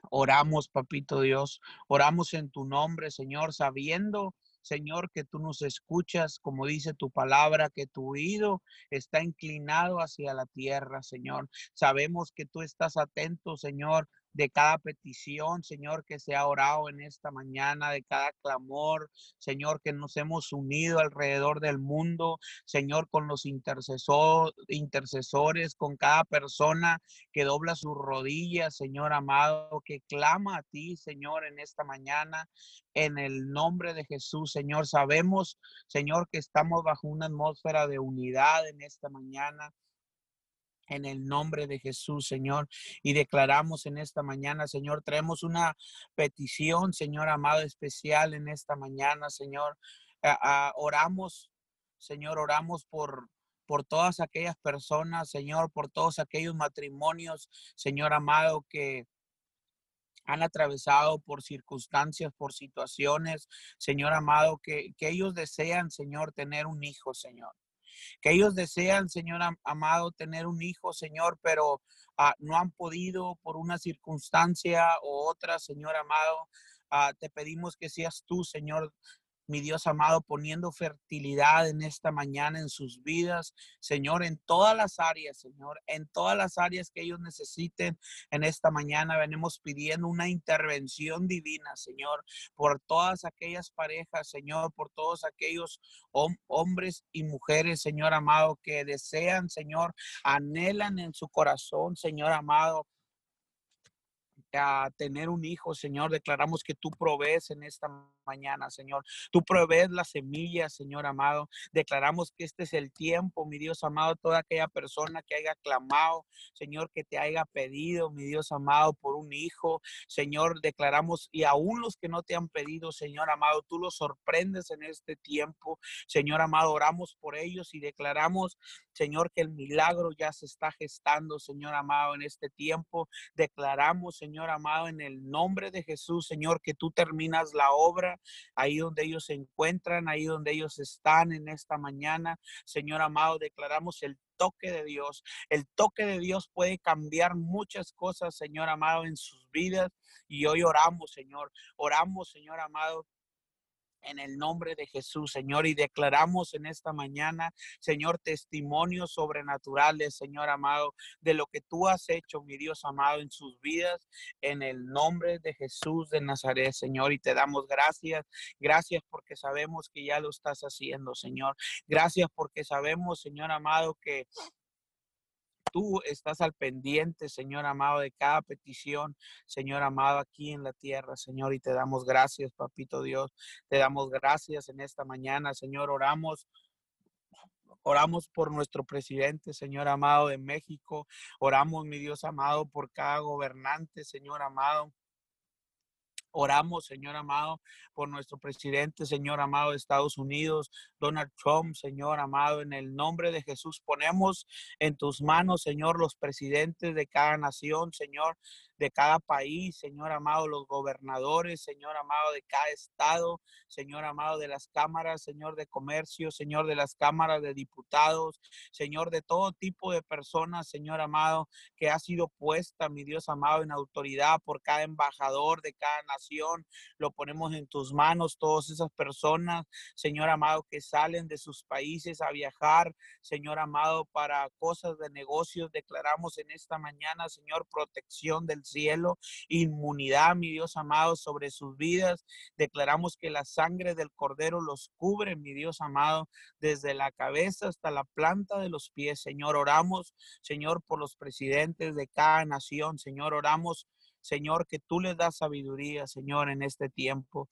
Oramos, papito Dios, oramos en tu nombre, Señor, sabiendo, Señor, que tú nos escuchas, como dice tu palabra, que tu oído está inclinado hacia la tierra, Señor. Sabemos que tú estás atento, Señor, de cada petición, Señor, que se ha orado en esta mañana, de cada clamor, Señor, que nos hemos unido alrededor del mundo, Señor, con los intercesores, con cada persona que dobla sus rodillas, Señor amado, que clama a ti, Señor, en esta mañana, en el nombre de Jesús, Señor. Sabemos, Señor, que estamos bajo una atmósfera de unidad en esta mañana en el nombre de Jesús, Señor. Y declaramos en esta mañana, Señor, traemos una petición, Señor amado, especial en esta mañana, Señor. oramos, Señor, oramos por, por todas aquellas personas, Señor, por todos aquellos matrimonios, Señor amado, que han atravesado por circunstancias, por situaciones, Señor amado, que, que ellos desean, Señor, tener un hijo, Señor que ellos desean, Señor amado, tener un hijo, Señor, pero ah, no han podido por una circunstancia u otra, Señor amado. Ah, te pedimos que seas tú, Señor, mi Dios amado, poniendo fertilidad en esta mañana en sus vidas, Señor, en todas las áreas, Señor, en todas las áreas que ellos necesiten en esta mañana. Venimos pidiendo una intervención divina, Señor, por todas aquellas parejas, Señor, por todos aquellos hombres y mujeres, Señor amado, que desean, Señor, anhelan en su corazón, Señor amado, a tener un hijo, Señor. Declaramos que tú provees en esta mañana, Señor. Tú provees la semilla, Señor amado. Declaramos que este es el tiempo, mi Dios amado, toda aquella persona que haya clamado, Señor, que te haya pedido, mi Dios amado, por un hijo, Señor, declaramos y aún los que no te han pedido, Señor amado, tú los sorprendes en este tiempo, Señor amado, oramos por ellos y declaramos, Señor, que el milagro ya se está gestando, Señor amado, en este tiempo. Declaramos, Señor amado, en el nombre de Jesús, Señor, que tú terminas la obra ahí donde ellos se encuentran, ahí donde ellos están en esta mañana. Señor amado, declaramos el toque de Dios. El toque de Dios puede cambiar muchas cosas, Señor amado, en sus vidas. Y hoy oramos, Señor. Oramos, Señor amado, en el nombre de Jesús, Señor, y declaramos en esta mañana, Señor, testimonios sobrenaturales, Señor amado, de lo que tú has hecho, mi Dios amado, en sus vidas, en el nombre de Jesús de Nazaret, Señor, y te damos gracias, gracias porque sabemos que ya lo estás haciendo, Señor, gracias porque sabemos, Señor amado, que tú estás al pendiente, Señor amado, de cada petición, Señor amado, aquí en la tierra, Señor, y te damos gracias, papito Dios. Te damos gracias en esta mañana, Señor. Oramos Oramos por nuestro presidente, Señor amado de México. Oramos, mi Dios amado, por cada gobernante, Señor amado. Oramos, Señor amado, por nuestro presidente, Señor amado de Estados Unidos, Donald Trump, Señor amado, en el nombre de Jesús. Ponemos en tus manos, Señor, los presidentes de cada nación, Señor. De cada país, Señor amado, los gobernadores, Señor amado, de cada estado, Señor amado, de las cámaras, Señor de comercio, Señor de las cámaras de diputados, Señor de todo tipo de personas, Señor amado, que ha sido puesta, mi Dios amado, en autoridad por cada embajador de cada nación. Lo ponemos en tus manos, todas esas personas, Señor amado, que salen de sus países a viajar, Señor amado, para cosas de negocios. Declaramos en esta mañana, Señor, protección del cielo, inmunidad, mi Dios amado, sobre sus vidas. Declaramos que la sangre del Cordero los cubre, mi Dios amado, desde la cabeza hasta la planta de los pies. Señor, oramos, Señor, por los presidentes de cada nación. Señor, oramos, Señor, que tú les das sabiduría, Señor, en este tiempo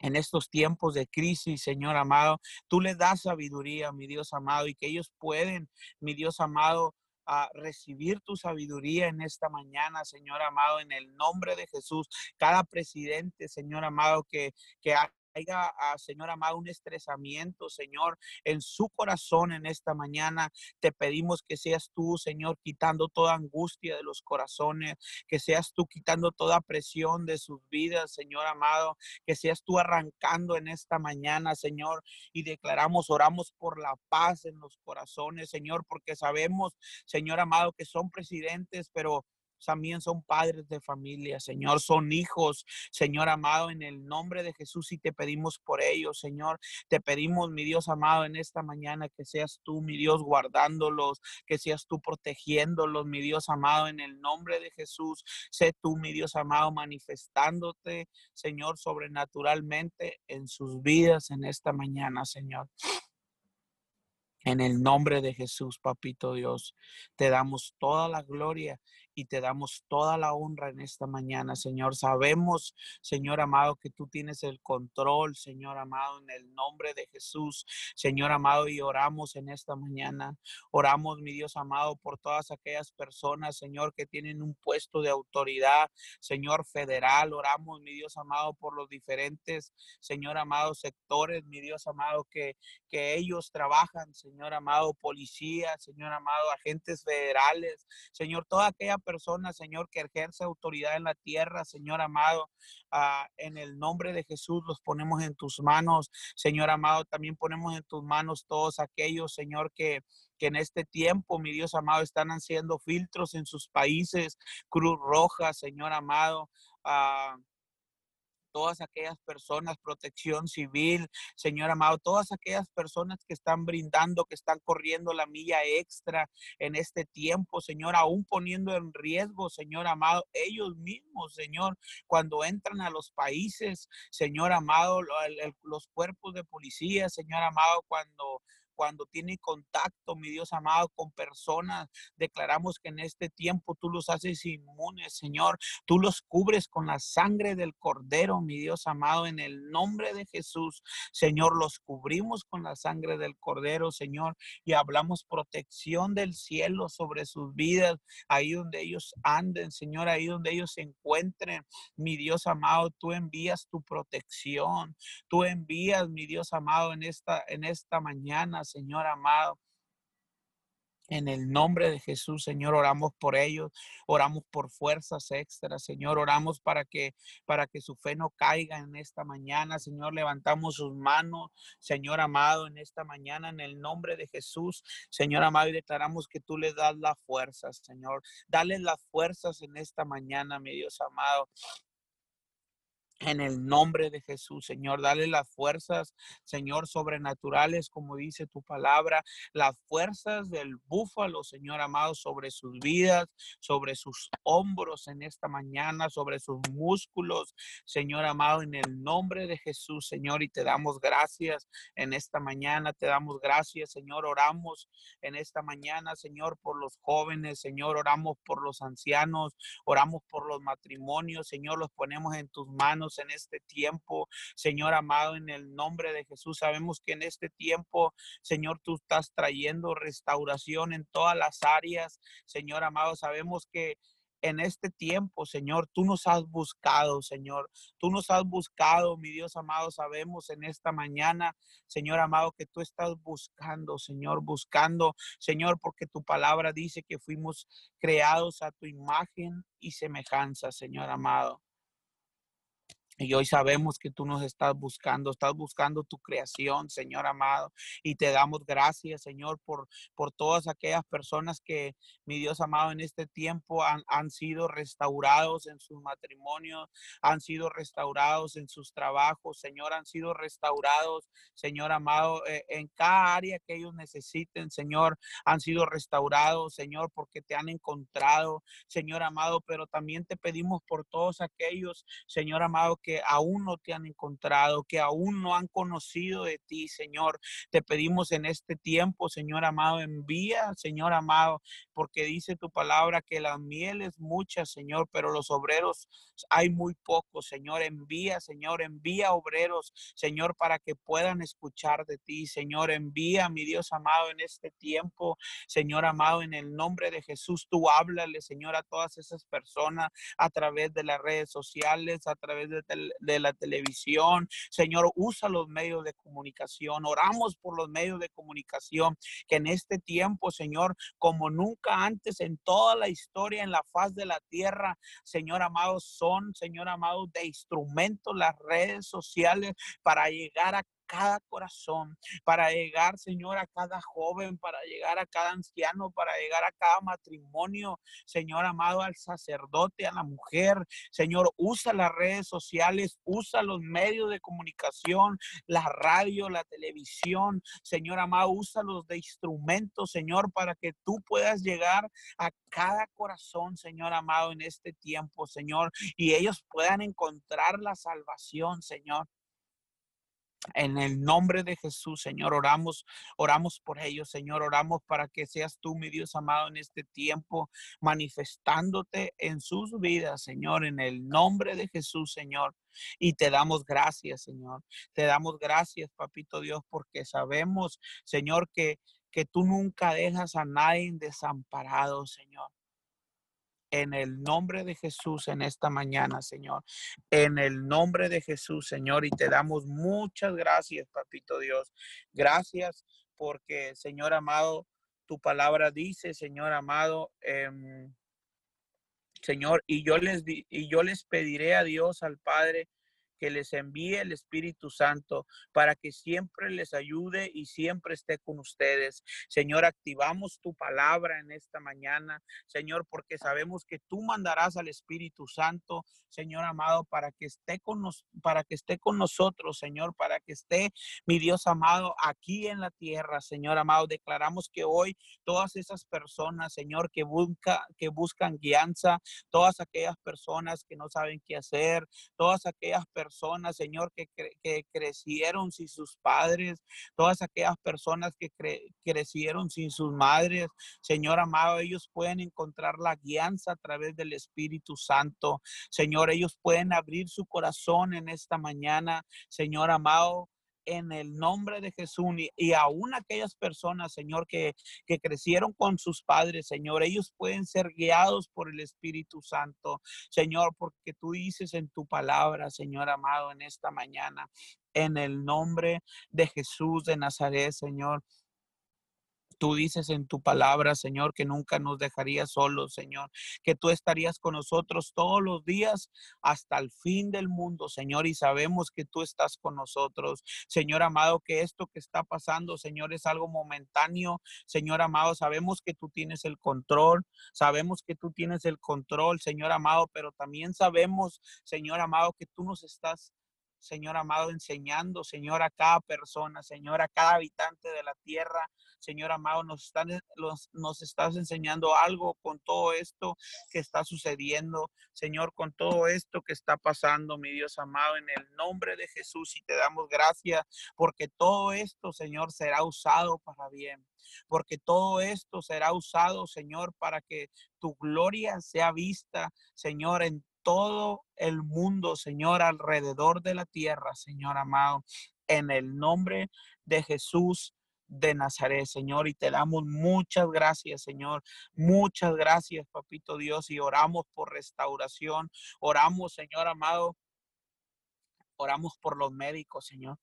en estos tiempos de crisis, Señor amado. Tú les das sabiduría, mi Dios amado, y que ellos pueden, mi Dios amado, a recibir tu sabiduría en esta mañana, Señor amado, en el nombre de Jesús. Cada presidente, Señor amado, que, que ha haya, ah, Señor amado, un estresamiento, Señor, en su corazón en esta mañana. Te pedimos que seas tú, Señor, quitando toda angustia de los corazones, que seas tú quitando toda presión de sus vidas, Señor amado, que seas tú arrancando en esta mañana, Señor, y declaramos, oramos por la paz en los corazones, Señor, porque sabemos, Señor amado, que son presidentes, pero también son padres de familia, Señor, son hijos, Señor amado, en el nombre de Jesús y te pedimos por ellos, Señor. Te pedimos, mi Dios amado, en esta mañana que seas tú, mi Dios, guardándolos, que seas tú protegiéndolos, mi Dios amado, en el nombre de Jesús. Sé tú, mi Dios amado, manifestándote, Señor, sobrenaturalmente en sus vidas en esta mañana, Señor. En el nombre de Jesús, papito Dios, te damos toda la gloria y te damos toda la honra en esta mañana, Señor. Sabemos, Señor amado, que tú tienes el control, Señor amado, en el nombre de Jesús, Señor amado, y oramos en esta mañana. Oramos, mi Dios amado, por todas aquellas personas, Señor, que tienen un puesto de autoridad, Señor federal. Oramos, mi Dios amado, por los diferentes, Señor amado, sectores, mi Dios amado, que, que ellos trabajan, Señor amado, policía, Señor amado, agentes federales, Señor, toda aquella persona, Señor, que ejerce autoridad en la tierra, Señor amado, ah, en el nombre de Jesús los ponemos en tus manos, Señor amado, también ponemos en tus manos todos aquellos, Señor, que en este tiempo, mi Dios amado, están haciendo filtros en sus países, Cruz Roja, Señor amado, uh, todas aquellas personas, protección civil, Señor amado, todas aquellas personas que están brindando, que están corriendo la milla extra en este tiempo, Señor, aún poniendo en riesgo, Señor amado, ellos mismos, Señor, cuando entran a los países, Señor amado, los cuerpos de policía, Señor amado, cuando cuando tiene contacto, mi Dios amado, con personas. Declaramos que en este tiempo tú los haces inmunes, Señor. Tú los cubres con la sangre del Cordero, mi Dios amado, en el nombre de Jesús. Señor, los cubrimos con la sangre del Cordero, Señor, y hablamos protección del cielo sobre sus vidas, ahí donde ellos anden, Señor, ahí donde ellos se encuentren. Mi Dios amado, tú envías tu protección. Tú envías, mi Dios amado, en esta en esta mañana, Señor amado. En el nombre de Jesús, Señor, oramos por ellos, oramos por fuerzas extras, Señor, oramos para que para que su fe no caiga en esta mañana, Señor, levantamos sus manos, Señor amado, en esta mañana en el nombre de Jesús, Señor amado, y declaramos que tú les das las fuerzas, Señor. Dale las fuerzas en esta mañana, mi Dios amado. En el nombre de Jesús, Señor, dale las fuerzas, Señor, sobrenaturales, como dice tu palabra, las fuerzas del búfalo, Señor amado, sobre sus vidas, sobre sus hombros en esta mañana, sobre sus músculos, Señor amado, en el nombre de Jesús, Señor, y te damos gracias en esta mañana, te damos gracias, Señor, oramos en esta mañana, Señor, por los jóvenes, Señor, oramos por los ancianos, oramos por los matrimonios, Señor, los ponemos en tus manos en este tiempo, Señor amado, en el nombre de Jesús. Sabemos que en este tiempo, Señor, tú estás trayendo restauración en todas las áreas, Señor amado. Sabemos que en este tiempo, Señor, tú nos has buscado, Señor. Tú nos has buscado, mi Dios amado. Sabemos en esta mañana, Señor amado, que tú estás buscando, Señor, buscando, Señor, porque tu palabra dice que fuimos creados a tu imagen y semejanza, Señor amado. Y hoy sabemos que tú nos estás buscando, estás buscando tu creación, Señor amado. Y te damos gracias, Señor, por, por todas aquellas personas que, mi Dios amado, en este tiempo han, han sido restaurados en sus matrimonios, han sido restaurados en sus trabajos, Señor, han sido restaurados, Señor amado, eh, en cada área que ellos necesiten, Señor, han sido restaurados, Señor, porque te han encontrado, Señor amado, pero también te pedimos por todos aquellos, Señor amado, que aún no te han encontrado, que aún no han conocido de ti, Señor. Te pedimos en este tiempo, Señor amado, envía, Señor amado, porque dice tu palabra que la miel es mucha, Señor, pero los obreros hay muy pocos, Señor. Envía, Señor, envía obreros, Señor, para que puedan escuchar de ti, Señor. Envía, mi Dios amado, en este tiempo, Señor amado, en el nombre de Jesús, tú háblale, Señor, a todas esas personas a través de las redes sociales, a través de de la televisión. Señor, usa los medios de comunicación. Oramos por los medios de comunicación que en este tiempo, Señor, como nunca antes en toda la historia, en la faz de la tierra, Señor amado, son, Señor amado, de instrumentos las redes sociales para llegar a cada corazón, para llegar, Señor, a cada joven, para llegar a cada anciano, para llegar a cada matrimonio, Señor amado, al sacerdote, a la mujer. Señor, usa las redes sociales, usa los medios de comunicación, la radio, la televisión. Señor amado, usa los de instrumentos, Señor, para que tú puedas llegar a cada corazón, Señor amado, en este tiempo, Señor, y ellos puedan encontrar la salvación, Señor. En el nombre de Jesús, Señor, oramos, oramos por ellos, Señor, oramos para que seas tú, mi Dios amado, en este tiempo, manifestándote en sus vidas, Señor, en el nombre de Jesús, Señor. Y te damos gracias, Señor. Te damos gracias, Papito Dios, porque sabemos, Señor, que, que tú nunca dejas a nadie desamparado, Señor en el nombre de Jesús en esta mañana, Señor. En el nombre de Jesús, Señor. Y te damos muchas gracias, Papito Dios. Gracias porque, Señor amado, tu palabra dice, Señor amado, em, Señor, y yo les y yo les pediré a Dios, al Padre, que les envíe el Espíritu Santo para que siempre les ayude y siempre esté con ustedes. Señor, activamos tu palabra en esta mañana, Señor, porque sabemos que tú mandarás al Espíritu Santo, Señor amado, para que esté con nos, para que esté con nosotros, Señor, para que esté mi Dios amado aquí en la tierra, Señor amado. Declaramos que hoy todas esas personas, Señor, que busca que buscan guianza, todas aquellas personas que no saben qué hacer, todas aquellas personas personas, Señor, que, que crecieron sin sus padres, todas aquellas personas que crecieron sin sus madres, Señor amado, ellos pueden encontrar la guianza a través del Espíritu Santo. Señor, ellos pueden abrir su corazón en esta mañana, Señor amado en el nombre de Jesús y, aún aquellas personas, Señor, que, que crecieron con sus padres, Señor, ellos pueden ser guiados por el Espíritu Santo, Señor, porque tú dices en tu palabra, Señor amado, en esta mañana, en el nombre de Jesús de Nazaret, Señor. Tú dices en tu palabra, Señor, que nunca nos dejarías solos, Señor, que tú estarías con nosotros todos los días hasta el fin del mundo, Señor, y sabemos que tú estás con nosotros. Señor amado, que esto que está pasando, Señor, es algo momentáneo. Señor amado, sabemos que tú tienes el control, sabemos que tú tienes el control, Señor amado, pero también sabemos, Señor amado, que tú nos estás Señor amado, enseñando, Señor, a cada persona, Señor, a cada habitante de la tierra, Señor amado, nos, están, nos estás enseñando algo con todo esto que está sucediendo, Señor, con todo esto que está pasando, mi Dios amado, en el nombre de Jesús y te damos gracias porque todo esto, Señor, será usado para bien. Porque todo esto será usado, Señor, para que tu gloria sea vista, Señor, en todo el mundo, Señor, alrededor de la tierra, Señor amado, en el nombre de Jesús de Nazaret, Señor, y te damos muchas gracias, Señor. Muchas gracias, Papito Dios, y oramos por restauración. Oramos, Señor amado. Oramos por los médicos, Señor.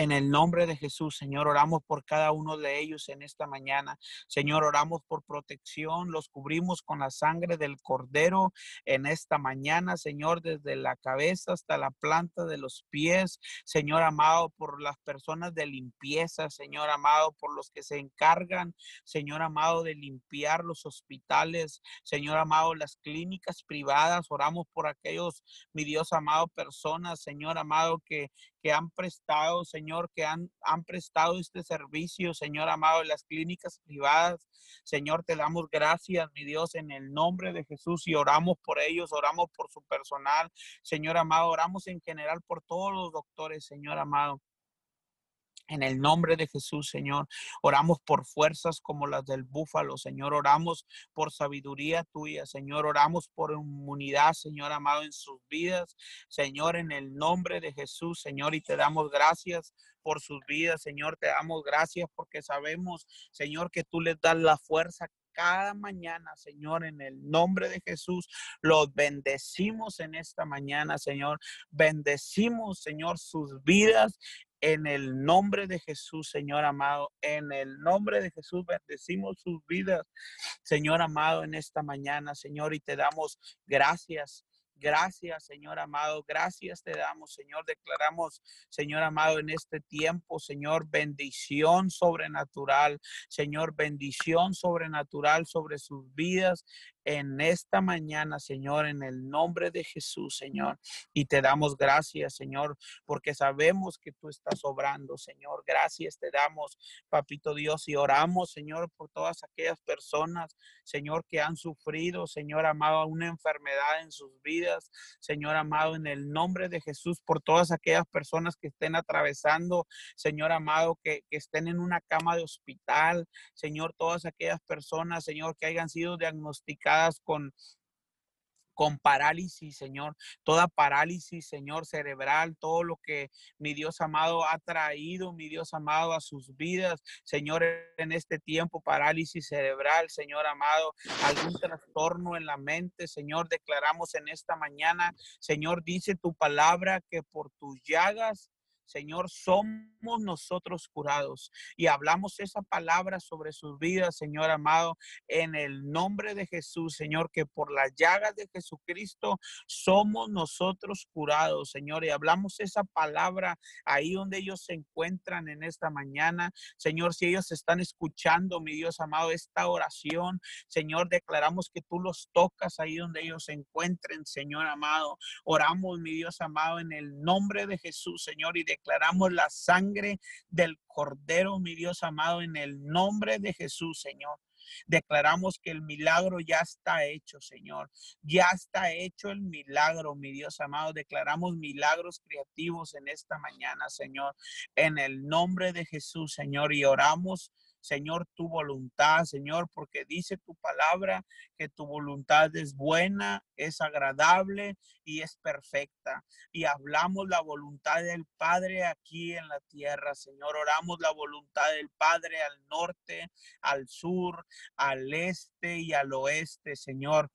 En el nombre de Jesús, Señor, oramos por cada uno de ellos en esta mañana. Señor, oramos por protección, los cubrimos con la sangre del cordero en esta mañana, Señor, desde la cabeza hasta la planta de los pies. Señor amado, por las personas de limpieza, Señor amado, por los que se encargan, Señor amado, de limpiar los hospitales, Señor amado, las clínicas privadas. Oramos por aquellos, mi Dios amado, personas, Señor amado, que, que han prestado, Señor, que han, han prestado este servicio, Señor amado, en las clínicas privadas. Señor, te damos gracias, mi Dios, en el nombre de Jesús y oramos por ellos, oramos por su personal, Señor amado, oramos en general por todos los doctores, Señor amado. En el nombre de Jesús, Señor, oramos por fuerzas como las del búfalo, Señor, oramos por sabiduría tuya, Señor, oramos por inmunidad, Señor amado, en sus vidas, Señor, en el nombre de Jesús, Señor, y te damos gracias por sus vidas, Señor, te damos gracias porque sabemos, Señor, que tú les das la fuerza cada mañana, Señor, en el nombre de Jesús. Los bendecimos en esta mañana, Señor. Bendecimos, Señor, sus vidas en el nombre de Jesús, Señor amado, en el nombre de Jesús bendecimos sus vidas, Señor amado, en esta mañana, Señor, y te damos gracias. Gracias, Señor amado. Gracias te damos, Señor. Declaramos, Señor amado, en este tiempo, Señor, bendición sobrenatural. Señor, bendición sobrenatural sobre sus vidas en esta mañana, Señor, en el nombre de Jesús, Señor. Y te damos gracias, Señor, porque sabemos que tú estás obrando, Señor. Gracias te damos, Papito Dios, y oramos, Señor, por todas aquellas personas, Señor, que han sufrido, Señor amado, una enfermedad en sus vidas, Señor amado, en el nombre de Jesús, por todas aquellas personas que estén atravesando, Señor amado, que, que estén en una cama de hospital, Señor, todas aquellas personas, Señor, que hayan sido diagnosticadas con con parálisis, Señor, toda parálisis, Señor, cerebral, todo lo que mi Dios amado ha traído, mi Dios amado, a sus vidas, Señor, en este tiempo, parálisis cerebral, Señor amado, algún trastorno en la mente, Señor, declaramos en esta mañana, Señor, dice tu palabra que por tus llagas Señor, somos nosotros curados y hablamos esa palabra sobre sus vidas, Señor amado, en el nombre de Jesús, Señor, que por las llagas de Jesucristo somos nosotros curados, Señor, y hablamos esa palabra ahí donde ellos se encuentran en esta mañana, Señor, si ellos están escuchando, mi Dios amado, esta oración, Señor, declaramos que tú los tocas ahí donde ellos se encuentren, Señor amado. Oramos, mi Dios amado, en el nombre de Jesús, Señor, y de declaramos la sangre del Cordero, mi Dios amado, en el nombre de Jesús, Señor. Declaramos que el milagro ya está hecho, Señor. Ya está hecho el milagro, mi Dios amado. Declaramos milagros creativos en esta mañana, Señor. En el nombre de Jesús, Señor. Y oramos Señor, tu voluntad, Señor, porque dice tu palabra que tu voluntad es buena, es agradable y es perfecta. Y hablamos la voluntad del Padre aquí en la tierra, Señor. Oramos la voluntad del Padre al norte, al sur, al este y al oeste, Señor.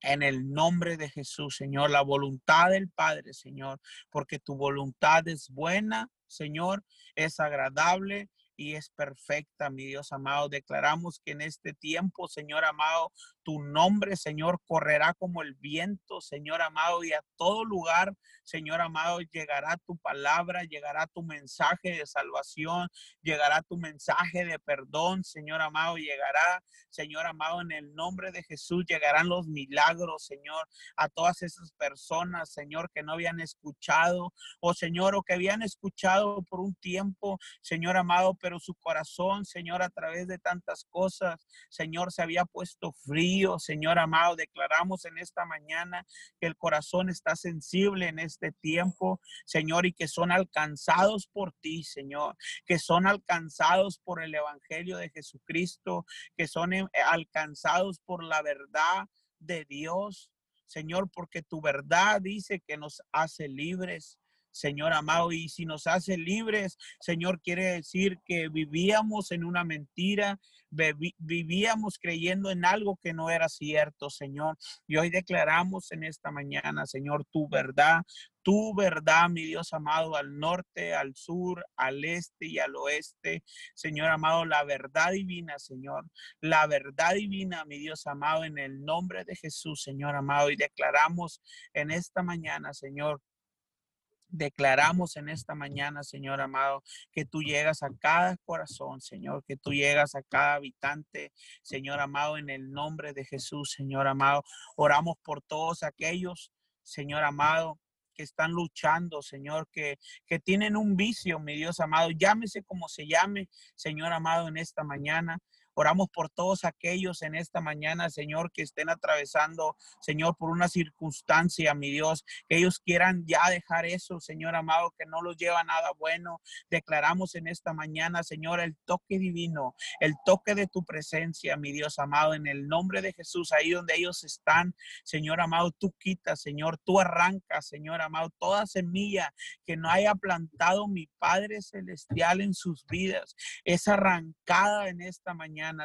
En el nombre de Jesús, Señor, la voluntad del Padre, Señor, porque tu voluntad es buena, Señor, es agradable y es perfecta, mi Dios amado. Declaramos que en este tiempo, Señor amado, tu nombre, Señor, correrá como el viento, Señor amado, y a todo lugar, Señor amado, llegará tu palabra, llegará tu mensaje de salvación, llegará tu mensaje de perdón, Señor amado, llegará, Señor amado, en el nombre de Jesús, llegarán los milagros, Señor, a todas esas personas, Señor, que no habían escuchado, o Señor, o que habían escuchado por un tiempo, Señor amado, pero su corazón, Señor, a través de tantas cosas, Señor, se había puesto frío Señor amado. Declaramos en esta mañana que el corazón está sensible en este tiempo, Señor, y que son alcanzados por ti, Señor, que son alcanzados por el Evangelio de Jesucristo, que son eh, alcanzados por la verdad de Dios, Señor, porque tu verdad dice que nos hace libres. Señor amado, y si nos hace libres, Señor, quiere decir que vivíamos en una mentira, vivíamos creyendo en algo que no era cierto, Señor. Y hoy declaramos en esta mañana, Señor, tu verdad, tu verdad, mi Dios amado, al norte, al sur, al este y al oeste. Señor amado, la verdad divina, Señor. La verdad divina, mi Dios amado, en el nombre de Jesús, Señor amado. Y declaramos en esta mañana, Señor, Declaramos en esta mañana, Señor amado, que tú llegas a cada corazón, Señor, que tú llegas a cada habitante, Señor amado, en el nombre de Jesús, Señor amado. Oramos por todos aquellos, Señor amado, que están luchando, Señor, que, que tienen un vicio, mi Dios amado. Llámese como se llame, Señor amado, en esta mañana. Oramos por todos aquellos en esta mañana, Señor, que estén atravesando, Señor, por una circunstancia, mi Dios, que ellos quieran ya dejar eso, Señor amado, que no los lleva nada bueno. Declaramos en esta mañana, Señor, el toque divino, el toque de tu presencia, mi Dios amado, en el nombre de Jesús, ahí donde ellos están, Señor amado, tú quitas, Señor, tú arrancas, Señor amado, toda semilla que no haya plantado mi Padre Celestial en sus vidas, es arrancada en esta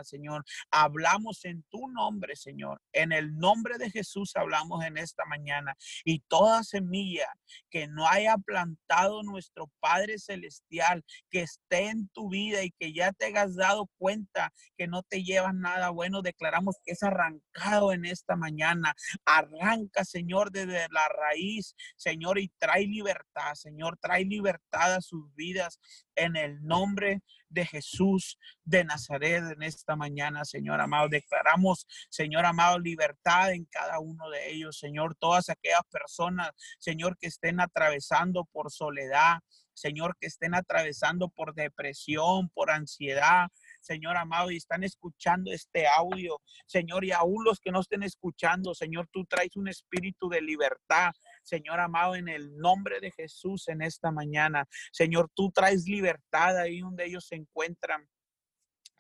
Señor. Hablamos en tu nombre, Señor. En el nombre de Jesús hablamos en esta mañana. Y toda semilla que no haya plantado nuestro Padre Celestial, que esté en tu vida y que ya te hayas dado cuenta que no te llevas nada bueno, declaramos que es arrancado en esta mañana. Arranca, Señor, desde la raíz, Señor, y trae libertad, Señor, trae libertad a sus vidas en el nombre de Jesús de Nazaret en esta mañana, Señor amado. Declaramos, Señor amado, libertad en cada uno de ellos, Señor. Todas aquellas personas, Señor, que estén atravesando por soledad, Señor, que estén atravesando por depresión, por ansiedad, Señor amado, y están escuchando este audio, Señor, y aún los que no estén escuchando, Señor, tú traes un espíritu de libertad, Señor amado, en el nombre de Jesús en esta mañana. Señor, tú traes libertad ahí donde ellos se encuentran.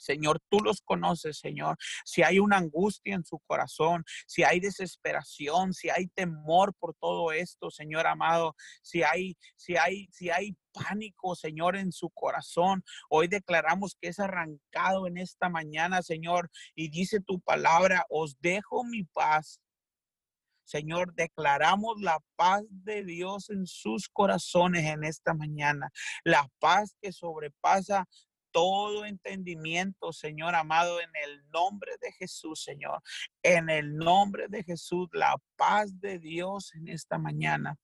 Señor, tú los conoces, Señor. Si hay una angustia en su corazón, si hay desesperación, si hay temor por todo esto, Señor amado, si hay, si hay, si hay pánico, Señor, en su corazón. Hoy declaramos que es arrancado en esta mañana, Señor, y dice tu palabra, os dejo mi paz. Señor, declaramos la paz de Dios en sus corazones en esta mañana. La paz que sobrepasa todo entendimiento, Señor amado, en el nombre de Jesús, Señor. En el nombre de Jesús, la paz de Dios en esta mañana.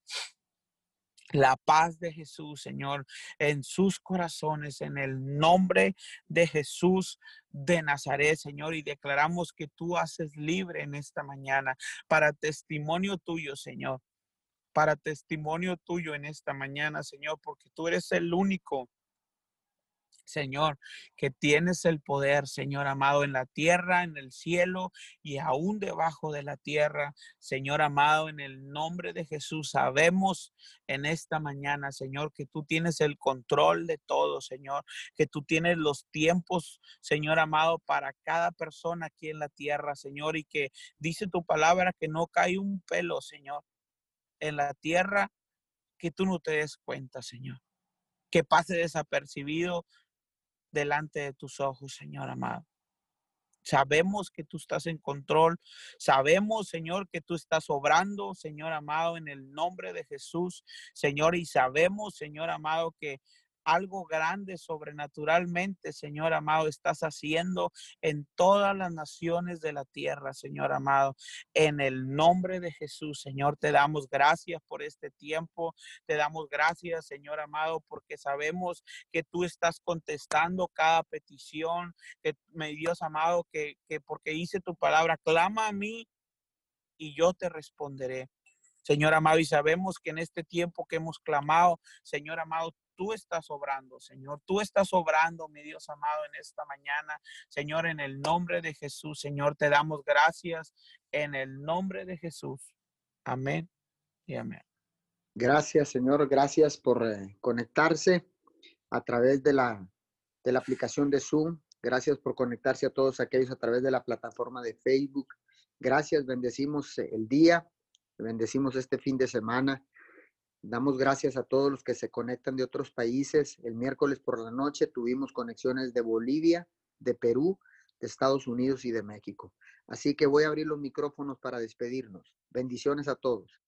La paz de Jesús, Señor, en sus corazones, en el nombre de Jesús de Nazaret, Señor, y declaramos que tú haces libre en esta mañana para testimonio tuyo, Señor, para testimonio tuyo en esta mañana, Señor, porque tú eres el único Señor, que tienes el poder, Señor amado, en la tierra, en el cielo y aún debajo de la tierra. Señor amado, en el nombre de Jesús, sabemos en esta mañana, Señor, que tú tienes el control de todo, Señor, que tú tienes los tiempos, Señor amado, para cada persona aquí en la tierra, Señor, y que dice tu palabra que no cae un pelo, Señor, en la tierra que tú no te des cuenta, Señor que pase desapercibido delante de tus ojos, Señor amado. Sabemos que tú estás en control. Sabemos, Señor, que tú estás obrando, Señor amado, en el nombre de Jesús, Señor. Y sabemos, Señor amado, que algo grande sobrenaturalmente, Señor amado, estás haciendo en todas las naciones de la tierra, Señor amado. En el nombre de Jesús, Señor, te damos gracias por este tiempo. Te damos gracias, Señor amado, porque sabemos que tú estás contestando cada petición, que, mi Dios amado, que, que porque hice tu palabra, clama a mí y yo te responderé. Señor amado, y sabemos que en este tiempo que hemos clamado, Señor amado, tú estás obrando, Señor. Tú estás obrando, mi Dios amado, en esta mañana. Señor, en el nombre de Jesús, Señor, te damos gracias en el nombre de Jesús. Amén y amén. Gracias, Señor. Gracias por eh, conectarse a través de la, de la aplicación de Zoom. Gracias por conectarse a todos aquellos a través de la plataforma de Facebook. Gracias, bendecimos el día, bendecimos este fin de semana Damos gracias a todos los que se conectan de otros países. El miércoles por la noche tuvimos conexiones de Bolivia, de Perú, de Estados Unidos y de México. Así que voy a abrir los micrófonos para despedirnos. Bendiciones a todos.